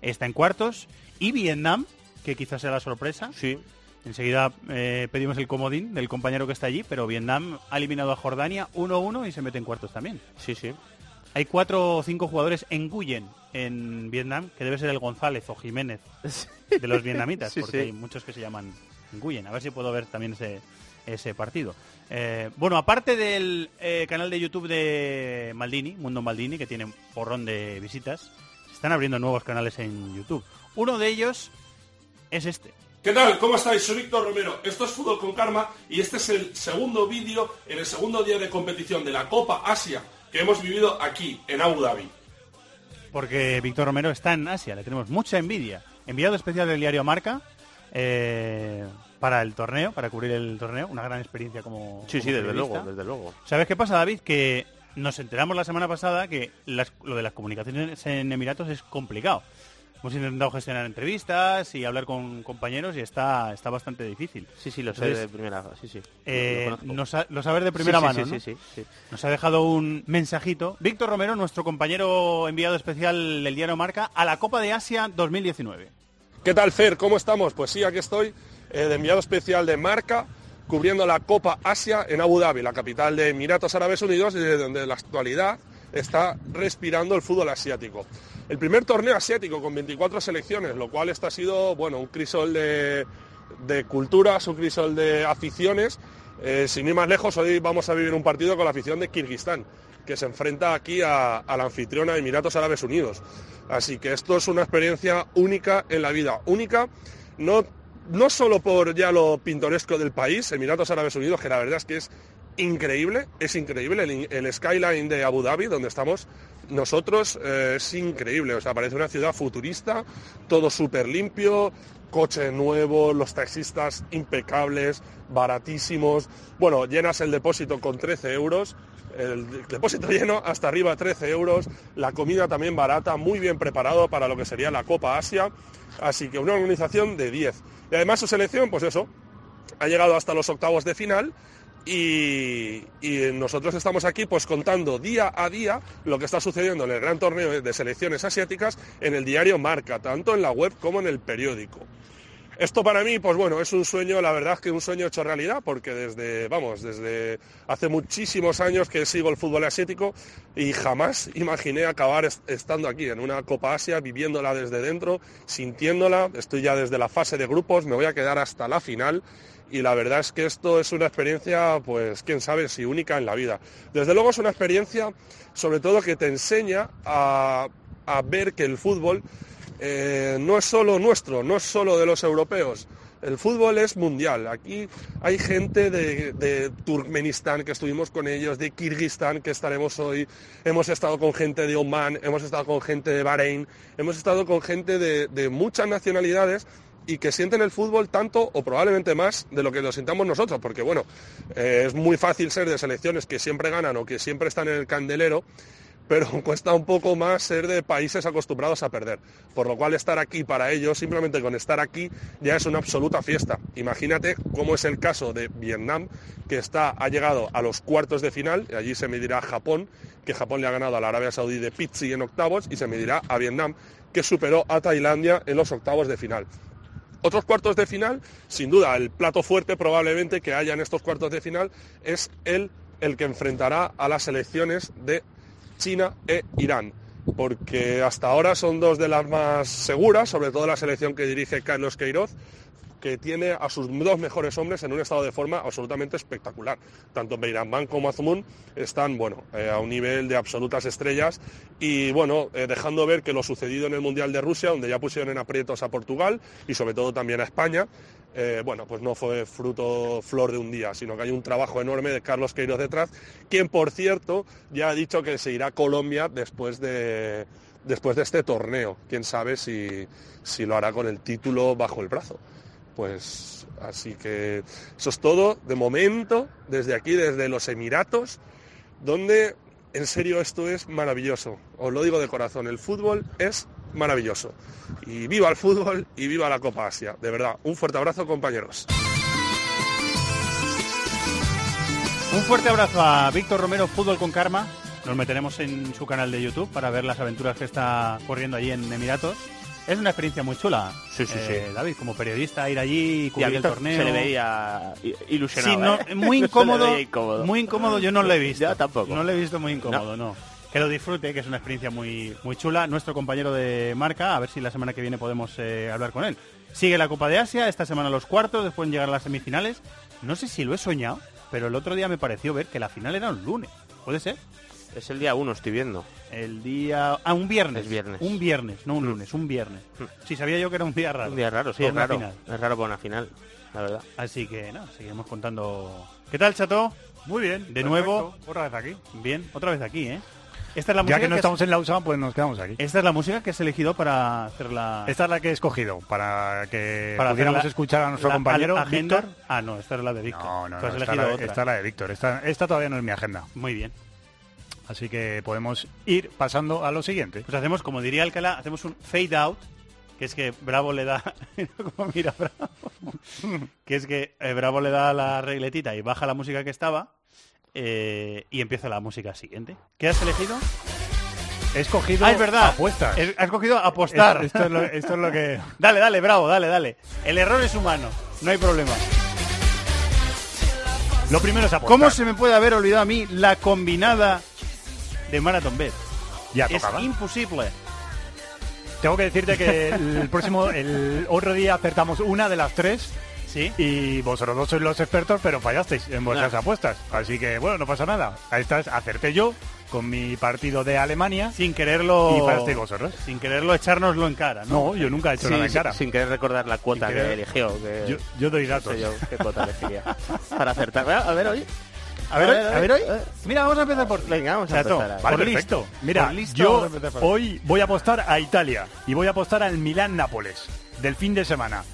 S1: está en cuartos, y Vietnam, que quizás sea la sorpresa.
S10: Sí.
S1: Enseguida eh, pedimos el comodín del compañero que está allí, pero Vietnam ha eliminado a Jordania 1-1 y se mete en cuartos también.
S10: Sí, sí.
S1: Hay cuatro o cinco jugadores en Guyen, en Vietnam, que debe ser el González o Jiménez de los vietnamitas,
S10: Sí,
S1: porque
S10: sí.
S1: hay muchos que se llaman Nguyen. A ver si puedo ver también ese, ese partido. Eh, bueno, aparte del eh, canal de YouTube de Maldini, Mundo Maldini, que tiene un porrón de visitas, se están abriendo nuevos canales en YouTube. Uno de ellos es este.
S16: ¿Qué tal? ¿Cómo estáis? Soy Víctor Romero. Esto es Fútbol con Karma y este es el segundo vídeo en el segundo día de competición de la Copa Asia que hemos vivido aquí, en Abu Dhabi.
S1: porque Víctor Romero está en Asia, le tenemos mucha envidia. Enviado especial del diario Marca eh, para el torneo, para cubrir el torneo, una gran experiencia como
S10: Sí, sí, desde
S1: periodista.
S10: luego, desde luego.
S1: ¿Sabes qué pasa, David? Que nos enteramos la semana pasada que las- lo de las comunicaciones en Emiratos es complicado. Hemos intentado gestionar entrevistas y hablar con compañeros y está, está bastante difícil.
S10: Sí, sí, lo sé
S1: Entonces,
S10: de primera, sí, sí.
S1: eh,
S10: Lo conozco.
S1: nos ha- lo sabes de primera
S10: Sí,
S1: mano,
S10: sí,
S1: ¿no?
S10: sí, sí, sí.
S1: Nos ha dejado un mensajito. Víctor Romero, nuestro compañero enviado especial del diario Marca, a la Copa de Asia 2019.
S16: ¿Qué tal, Fer? ¿Cómo estamos? Pues sí, aquí estoy, eh, de enviado especial de Marca, cubriendo la Copa Asia en Abu Dhabi, la capital de Emiratos Árabes Unidos, y de donde en la actualidad está respirando el fútbol asiático. El primer torneo asiático con 24 selecciones, lo cual esto ha sido, bueno, un crisol de, de culturas, un crisol de aficiones. Eh, sin ir más lejos, hoy vamos a vivir un partido con la afición de Kirguistán, que se enfrenta aquí a, a la anfitriona Emiratos Árabes Unidos. Así que esto es una experiencia única en la vida, única no, no solo por ya lo pintoresco del país, Emiratos Árabes Unidos, que la verdad es que es increíble, es increíble, el, el skyline de Abu Dhabi, donde estamos nosotros, eh, es increíble, o sea, parece una ciudad futurista, todo súper limpio, coche nuevo, los taxistas impecables, baratísimos, bueno, llenas el depósito con 13 euros, el depósito lleno hasta arriba 13 euros, la comida también barata, muy bien preparado para lo que sería la Copa Asia, así que una organización de 10. Y además su selección, pues eso, ha llegado hasta los octavos de final y, nosotros estamos aquí pues contando día a día lo que está sucediendo en el gran torneo de selecciones asiáticas en el diario Marca, tanto en la web como en el periódico. Esto para mí, pues bueno, es un sueño, la verdad que un sueño hecho realidad, porque desde, vamos, desde hace muchísimos años que sigo el fútbol asiático y jamás imaginé acabar est- estando aquí en una Copa Asia, viviéndola desde dentro, sintiéndola, estoy ya desde la fase de grupos, me voy a quedar hasta la final y la verdad es que esto es una experiencia, pues quién sabe si única en la vida. Desde luego es una experiencia, sobre todo que te enseña a, a ver que el fútbol eh, no es solo nuestro, no es solo de los europeos. El fútbol es mundial. Aquí hay gente de, Turkmenistán que estuvimos con ellos, de Kirguistán que estaremos hoy. Hemos estado con gente de Oman, hemos estado con gente de Bahrein, hemos estado con gente de, de muchas nacionalidades y que sienten el fútbol tanto o probablemente más de lo que lo sintamos nosotros, porque bueno, eh, es muy fácil ser de selecciones que siempre ganan o que siempre están en el candelero, pero cuesta un poco más ser de países acostumbrados a perder. Por lo cual estar aquí para ellos, simplemente con estar aquí, ya es una absoluta fiesta. Imagínate cómo es el caso de Vietnam, que está, ha llegado a los cuartos de final, y allí se medirá Japón, que Japón le ha ganado a la Arabia Saudí de Pizzi en octavos, y se medirá a Vietnam, que superó a Tailandia en los octavos de final. Otros cuartos de final, sin duda, el plato fuerte probablemente que haya en estos cuartos de final es el, el que enfrentará a las selecciones de China e Irán, porque hasta ahora son dos de las más seguras, sobre todo la selección que dirige Carlos Queiroz, que tiene a sus dos mejores hombres en un estado de forma absolutamente espectacular. Tanto Beirambán como Azmoun están bueno, eh, a un nivel de absolutas estrellas y bueno, eh, dejando ver que lo sucedido en el Mundial de Rusia, donde ya pusieron en aprietos a Portugal y sobre todo también a España, eh, bueno, pues no fue fruto flor de un día, sino que hay un trabajo enorme de Carlos Queiroz detrás, quien por cierto ya ha dicho que se irá a Colombia después de, después de este torneo. Quién sabe si, si lo hará con el título bajo el brazo. Pues así que eso es todo de momento, desde aquí, desde los Emiratos, donde en serio esto es maravilloso. Os lo digo de corazón, el fútbol es maravilloso. Y viva el fútbol y viva la Copa Asia. De verdad, un fuerte abrazo compañeros.
S1: Un fuerte abrazo a Víctor Romero, Fútbol con Karma. Nos meteremos en su canal de YouTube para ver las aventuras que está corriendo allí en Emiratos. Es una experiencia muy chula.
S10: Sí, sí,
S1: eh,
S10: sí.
S1: David, como periodista, ir allí y cubrir el torneo.
S10: se le veía ilusionado.
S1: Sí, no,
S10: ¿eh?
S1: muy incómodo,
S10: veía incómodo.
S1: Muy incómodo yo no lo he visto.
S10: Yo tampoco.
S1: No lo he visto muy incómodo, no. Que lo disfrute, que es una experiencia muy, muy chula. Nuestro compañero de marca, a ver si la semana que viene podemos eh, hablar con él. Sigue la Copa de Asia, esta semana los cuartos, después llegar a las semifinales. No sé si lo he soñado, pero el otro día me pareció ver que la final era un lunes. ¿Puede ser?
S10: Es el día 1, estoy viendo.
S1: El día... Ah, un viernes.
S10: Es viernes.
S1: Un viernes, no un lunes, un viernes. Sí, sabía yo que era un día raro.
S10: Un día raro, sí, es raro.
S1: final.
S10: Es raro para una final, la verdad.
S1: Así que nada, seguiremos contando. ¿Qué tal, Chato? Muy bien. De nuevo. Otra vez aquí. Bien, otra vez aquí, ¿eh? Esta es la
S17: Ya
S1: música
S17: que no
S1: que
S17: estamos en Lausanne, pues nos quedamos aquí.
S1: Esta es la música que has elegido para hacer la...
S17: Esta es la que he escogido para que
S1: para
S17: pudiéramos
S1: la-
S17: escuchar a nuestro
S1: la
S17: compañero
S1: agenda.
S17: Víctor.
S1: Ah, no, esta es la de Víctor.
S17: No, no, no, esta, la,
S1: otra.
S17: esta es la de Víctor. Esta, esta todavía no es mi agenda.
S1: Muy bien.
S17: Así que podemos ir pasando a lo siguiente.
S1: Pues hacemos, como diría Alcalá, hacemos un fade out, que es que Bravo le da... Como mira Bravo. que es que eh, Bravo le da la regletita y baja la música que estaba eh, y empieza la música siguiente. ¿Qué has elegido?
S17: He escogido
S1: Ah, es verdad.
S17: apuestas.
S1: Es- has escogido apostar.
S17: Esto, esto es lo, esto es lo que...
S1: Dale, dale, Bravo, dale, dale. El error es humano, no hay problema.
S17: Lo primero es apostar.
S1: ¿Cómo se me puede haber olvidado a mí la combinada de Marathon Bet?
S17: Ya
S1: es
S17: tocaba.
S1: imposible.
S17: Tengo que decirte que el próximo, el otro día acertamos una de las tres.
S1: Sí.
S17: Y vosotros dos sois los expertos, pero fallasteis en vuestras
S1: Ah.
S17: apuestas. Así que, bueno, no pasa nada. A estas acerté yo con mi partido de Alemania.
S1: Sin quererlo.
S17: Y fallasteis vosotros.
S1: Sin quererlo echárnoslo en cara, ¿no?
S17: No, yo nunca he hecho
S10: Sí,
S17: nada en
S10: sin-
S17: cara.
S10: Sin querer recordar la cuota que eligió. que-
S17: Yo, yo doy
S10: no
S17: datos.
S10: sé yo qué cuota elegiría para acertar. A ver hoy.
S1: A ver, hoy, a ver hoy. Mira, vamos a empezar por
S10: Venga, vamos a empezar.
S17: Vale,
S1: Por
S17: perfecto.
S1: listo.
S17: Mira,
S1: Por listo
S17: yo
S1: por-
S17: hoy voy a apostar a Italia y voy a apostar al Milán-Nápoles del fin de semana.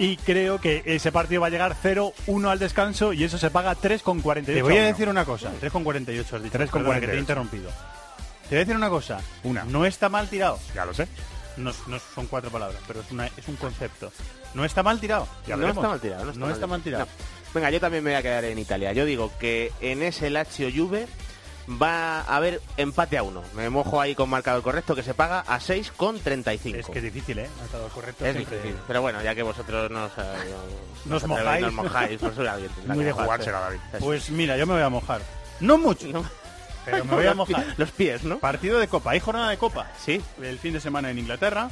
S17: Y creo que ese partido va a llegar 0-1 al descanso y eso se paga 3,48.
S1: Te voy a decir una cosa. 3,48 has dicho.
S17: 3,48.
S1: Perdona, que te he interrumpido. Te voy a decir una cosa.
S17: Una.
S1: No está mal tirado.
S17: Ya lo sé.
S1: No, no son cuatro palabras, pero es, una, es un concepto. No está mal tirado.
S17: Ya
S10: no
S17: veremos.
S10: está mal tirado. No está,
S1: No está mal tirado.
S10: No. Venga, yo también me voy a quedar en Italia. Yo digo que en ese Lazio Juve va a haber empate a uno. Me mojo ahí con marcador correcto que se paga a 6,35.
S1: Es que es difícil, ¿eh? Marcador correcto
S10: Es
S1: siempre-
S10: difícil. Pero bueno, ya que vosotros no os, eh,
S1: No os
S10: atrevéis,
S1: mojáis.
S10: pues
S17: Muy de jugársela, David.
S1: Pues mira, yo me voy a mojar. No mucho,
S10: No.
S1: pero me voy a mojar.
S10: Los pies, ¿no?
S1: Partido de Copa. Hay jornada de Copa.
S10: Sí.
S1: El fin de semana en Inglaterra.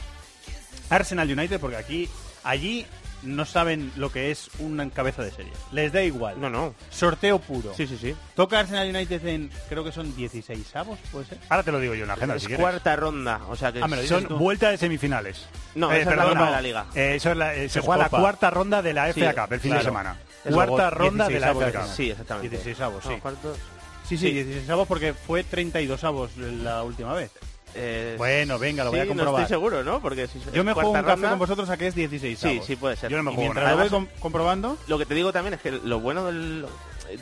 S1: Arsenal United, porque aquí, allí no saben lo que es una cabeza de serie. Les da igual.
S10: No, no.
S1: Sorteo puro.
S10: Sí, sí, sí.
S1: Toca Arsenal United en, creo que son 16 avos, puede ser.
S17: Ahora te lo digo yo en la agenda,
S10: Es
S17: si quieres.
S10: cuarta ronda, o sea que
S1: Ah,
S17: Son
S1: tú.
S17: vuelta de semifinales.
S10: No, esa es la Copa de la Liga.
S17: Eh, eso es la- eh, se
S1: Es
S17: juega
S1: Copa.
S17: la cuarta ronda de la
S10: Sí,
S17: FA Cup el fin
S1: claro.
S17: de semana.
S1: Es
S17: Cuarta ronda de la
S1: 16avos
S17: FA Cup.
S10: Sí, exactamente.
S1: 16 avos, sí.
S10: No, cuarto-
S1: Sí, sí, 16 avos porque fue 32 avos la última vez.
S10: Eh,
S1: Bueno, venga, lo voy a comprobar.
S10: No estoy seguro, ¿no? Porque si
S1: Yo me juego un
S10: cuarta
S1: café
S10: ronda-
S1: con vosotros a que es 16
S10: Sí, sí puede ser.
S17: Yo no me
S1: Y
S17: juego
S1: mientras
S17: nada.
S1: lo voy comprobando,
S10: Lo que te digo también es que lo bueno del,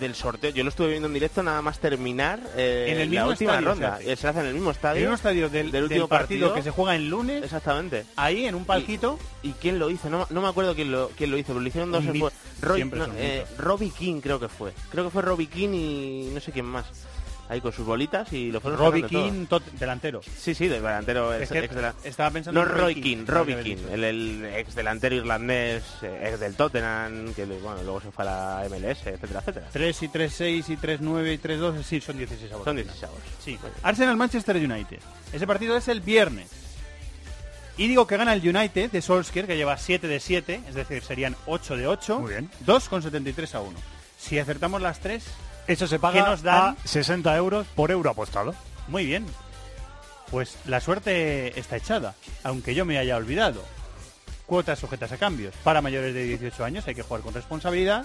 S10: del sorteo, yo lo estuve viendo en directo nada más terminar eh,
S1: En el
S10: la
S1: mismo
S10: última
S1: estadio
S10: ronda.
S1: se hace.
S10: Se hace en el mismo estadio.
S1: un estadio del,
S10: del último
S1: del partido,
S10: partido.
S1: que se juega en lunes,
S10: Exactamente.
S1: ahí en un palquito.
S10: ¿Y quién lo hizo? No, no me acuerdo quién lo, quién lo hizo, pero lo hicieron dos. Roy- no, eh. Robbie King creo que fue. Creo que fue Robbie King y no sé quién más. Ahí con sus bolitas y lo fueron
S1: Robbie
S10: todo.
S1: King, tot- delantero.
S10: Sí, sí, del delantero
S1: Es
S10: ex,
S1: que
S10: ex de la-
S1: estaba pensando
S10: No
S1: en
S10: Roy King,
S1: King,
S10: Robbie King, el, el ex delantero irlandés, eh, ex del Tottenham, que bueno, luego se fue a la MLS, etcétera, etcétera.
S1: 3 y 3, 6 y 3, 9 y 3, 2, sí, son 16 avos.
S10: Son 16 avos.
S1: Sí. Arsenal Manchester United. Ese partido es el viernes. Y digo que gana el United de Solskjaer, que lleva 7 de 7, es decir, serían 8 de 8.
S17: Muy bien.
S1: 2,73 a 1. Si acertamos las 3,
S17: Eso se
S1: ¿Qué
S17: paga
S1: nos dan?
S17: a 60 euros por euro apostado.
S1: muy bien. Pues la suerte está echada, aunque yo me haya olvidado. Cuotas sujetas a cambios. Para mayores de 18 años hay que jugar con responsabilidad.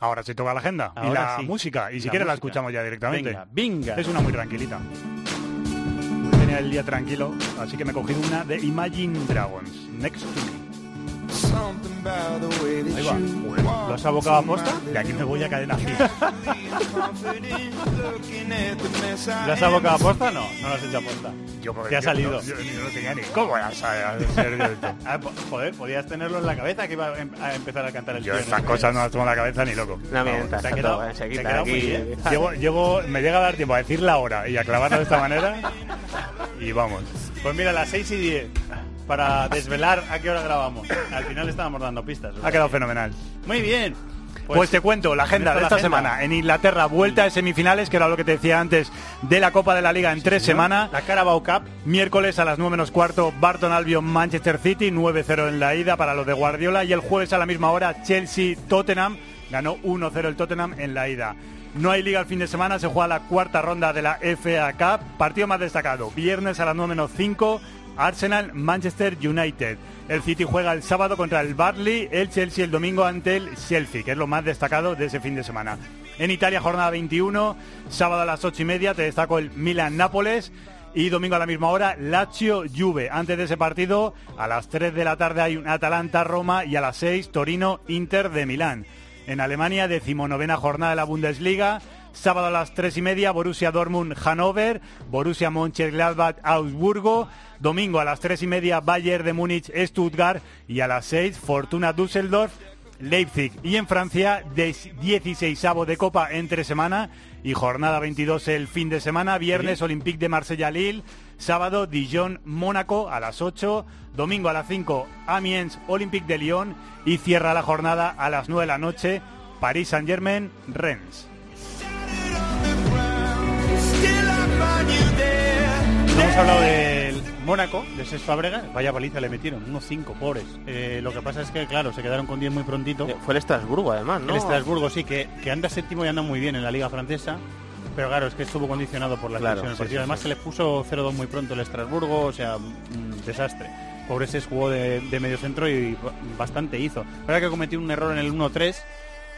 S17: Ahora se toca la agenda y la
S1: sí.
S17: música. Y si
S1: La
S17: quieres la escuchamos ya directamente.
S1: Venga, venga.
S17: Es una muy tranquilita. Tenía el día tranquilo, así que me he cogido una de Imagine Dragons. Next to me. Ahí va.
S1: ¿Lo has abocado a posta?
S17: De aquí me voy a cadena aquí.
S1: ¿Lo has abocado a posta? No, no lo has hecho a posta.
S17: Yo,
S1: Te ha
S17: yo
S1: salido.
S17: No, yo ni- no tenía ni cómo era.
S1: Ah, po- joder, podías tenerlo en la cabeza que iba a em- a empezar a cantar el
S17: Yo estas
S1: ¿no?
S17: cosas no las tomo en la cabeza ni loco.
S10: No mientas,
S1: ha
S10: eh, se
S1: ha quedado
S10: aquí.
S1: bien.
S17: Llego, llego, me llega a dar tiempo a decir la hora y a clavarla de esta manera y vamos.
S1: Pues mira, las 6 y 10 para desvelar a qué hora grabamos. Al final estábamos dando pistas.
S17: Ha quedado fenomenal.
S1: Muy bien.
S17: Pues, te cuento la agenda de esta
S1: agenda.
S17: semana. En Inglaterra, vuelta de semifinales, que era lo que te decía antes, de la Copa de la Liga en tres
S1: señor.
S17: semanas.
S1: La Carabao Cup.
S17: Miércoles a las 9 menos cuarto, Barton Albion, Manchester City, 9-0 en la ida para los de Guardiola. Y el jueves a la misma hora, Chelsea-Tottenham. Ganó 1-0 el Tottenham en la ida. No hay liga el fin de semana, se juega la cuarta ronda de la FA Cup. Partido más destacado, viernes a las 9 menos 5, Arsenal, Manchester United. El City juega el sábado contra el Barley, el Chelsea el domingo ante el Chelsea, que es lo más destacado de ese fin de semana. En Italia, jornada 21, sábado a las 8 y media, te destaco el Milan-Nápoles. Y domingo a la misma hora, Lazio-Juve. Antes de ese partido, a las 3 de la tarde hay un Atalanta-Roma y a las 6, Torino-Inter de Milán. En Alemania, decimonovena jornada de la Bundesliga. Sábado a las 3 y media, Borussia Dortmund-Hannover, Borussia Mönchengladbach-Augsburgo. Domingo a las 3 y media, Bayern de Múnich-Stuttgart. Y a las 6, Fortuna Düsseldorf. Leipzig. Y en Francia 16 de Copa entre semana y jornada 22 el fin de semana, viernes Olympique de Marsella Lille, sábado Dijon Mónaco a las 8, domingo a las 5 Amiens Olympique de Lyon. Y cierra la jornada a las 9 de la noche París Saint-Germain
S1: hemos hablado del Mónaco, de Cesc Fabregas. Vaya paliza le metieron, unos 5 pobres. Eh, lo que pasa es que, claro, se quedaron con 10 muy prontito.
S10: Fue el Estrasburgo, además, ¿no?
S1: El Estrasburgo, sí, que, que anda séptimo y anda muy bien en la liga francesa. Pero claro, es que estuvo condicionado por la
S10: Claro,
S1: expulsión del
S10: sí,
S1: partido.
S10: sí,
S1: Además,
S10: sí.
S1: se les puso 0-2 muy pronto el Estrasburgo, o sea, un desastre. Pobreses jugó de, de medio centro y ba- bastante hizo. La verdad que cometió un error en el 1-3,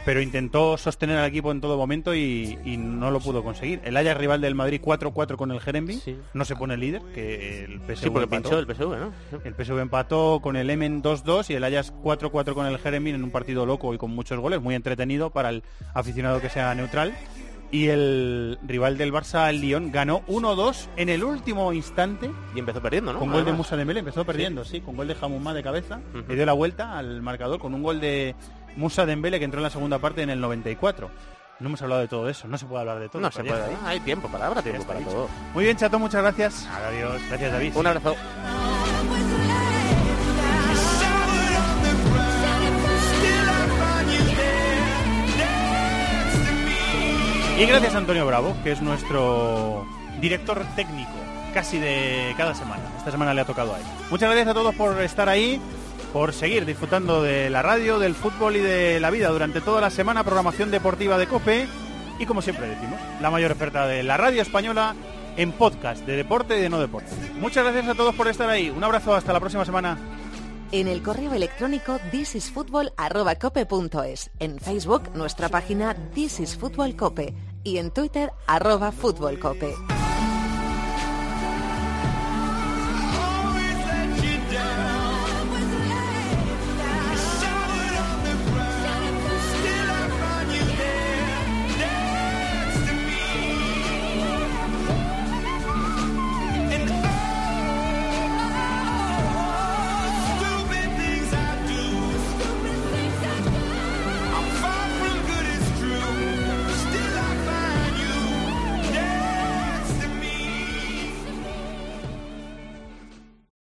S1: pero intentó sostener al equipo en todo momento y, y no lo pudo conseguir. El Ajax rival del Madrid 4-4 con el Jerembi, no se pone líder, que el PSV
S10: Sí,
S1: empató.
S10: pinchó el PSV, ¿no?
S1: El PSV empató con el Emen 2-2 y el Ajax 4-4 con el Jeremy en un partido loco y con muchos goles, muy entretenido para el aficionado que sea neutral. Y el rival del Barça, el Lyon, ganó 1-2 en el último instante.
S10: Y empezó perdiendo, ¿no?
S1: Con gol de. Musa Dembélé, empezó perdiendo, sí, con gol de Jamumá de cabeza. Le dio la vuelta al marcador con un gol de Musa Dembélé que entró en la segunda parte en el 94. No hemos hablado de todo eso, no se puede hablar de todo.
S10: No se puede, hay tiempo para habrá tiempo para
S1: dicho.
S10: todo.
S1: Muy bien, Chato, muchas gracias. Adiós, gracias David.
S10: Un abrazo.
S1: Y gracias a Antonio Bravo, que es nuestro director técnico, casi de cada semana. Esta semana le ha tocado a él. Muchas gracias a todos por estar ahí, por seguir disfrutando de la radio, del fútbol y de la vida durante toda la semana, programación deportiva de COPE y como siempre decimos, la mayor oferta de la radio española en podcast de deporte y de no deporte. Muchas gracias a todos por estar ahí. Un abrazo, hasta la próxima semana.
S3: En el correo electrónico thisisfutbol@cope.es, en Facebook nuestra página This is Fútbol Cope y en Twitter arroba Fútbol Cope.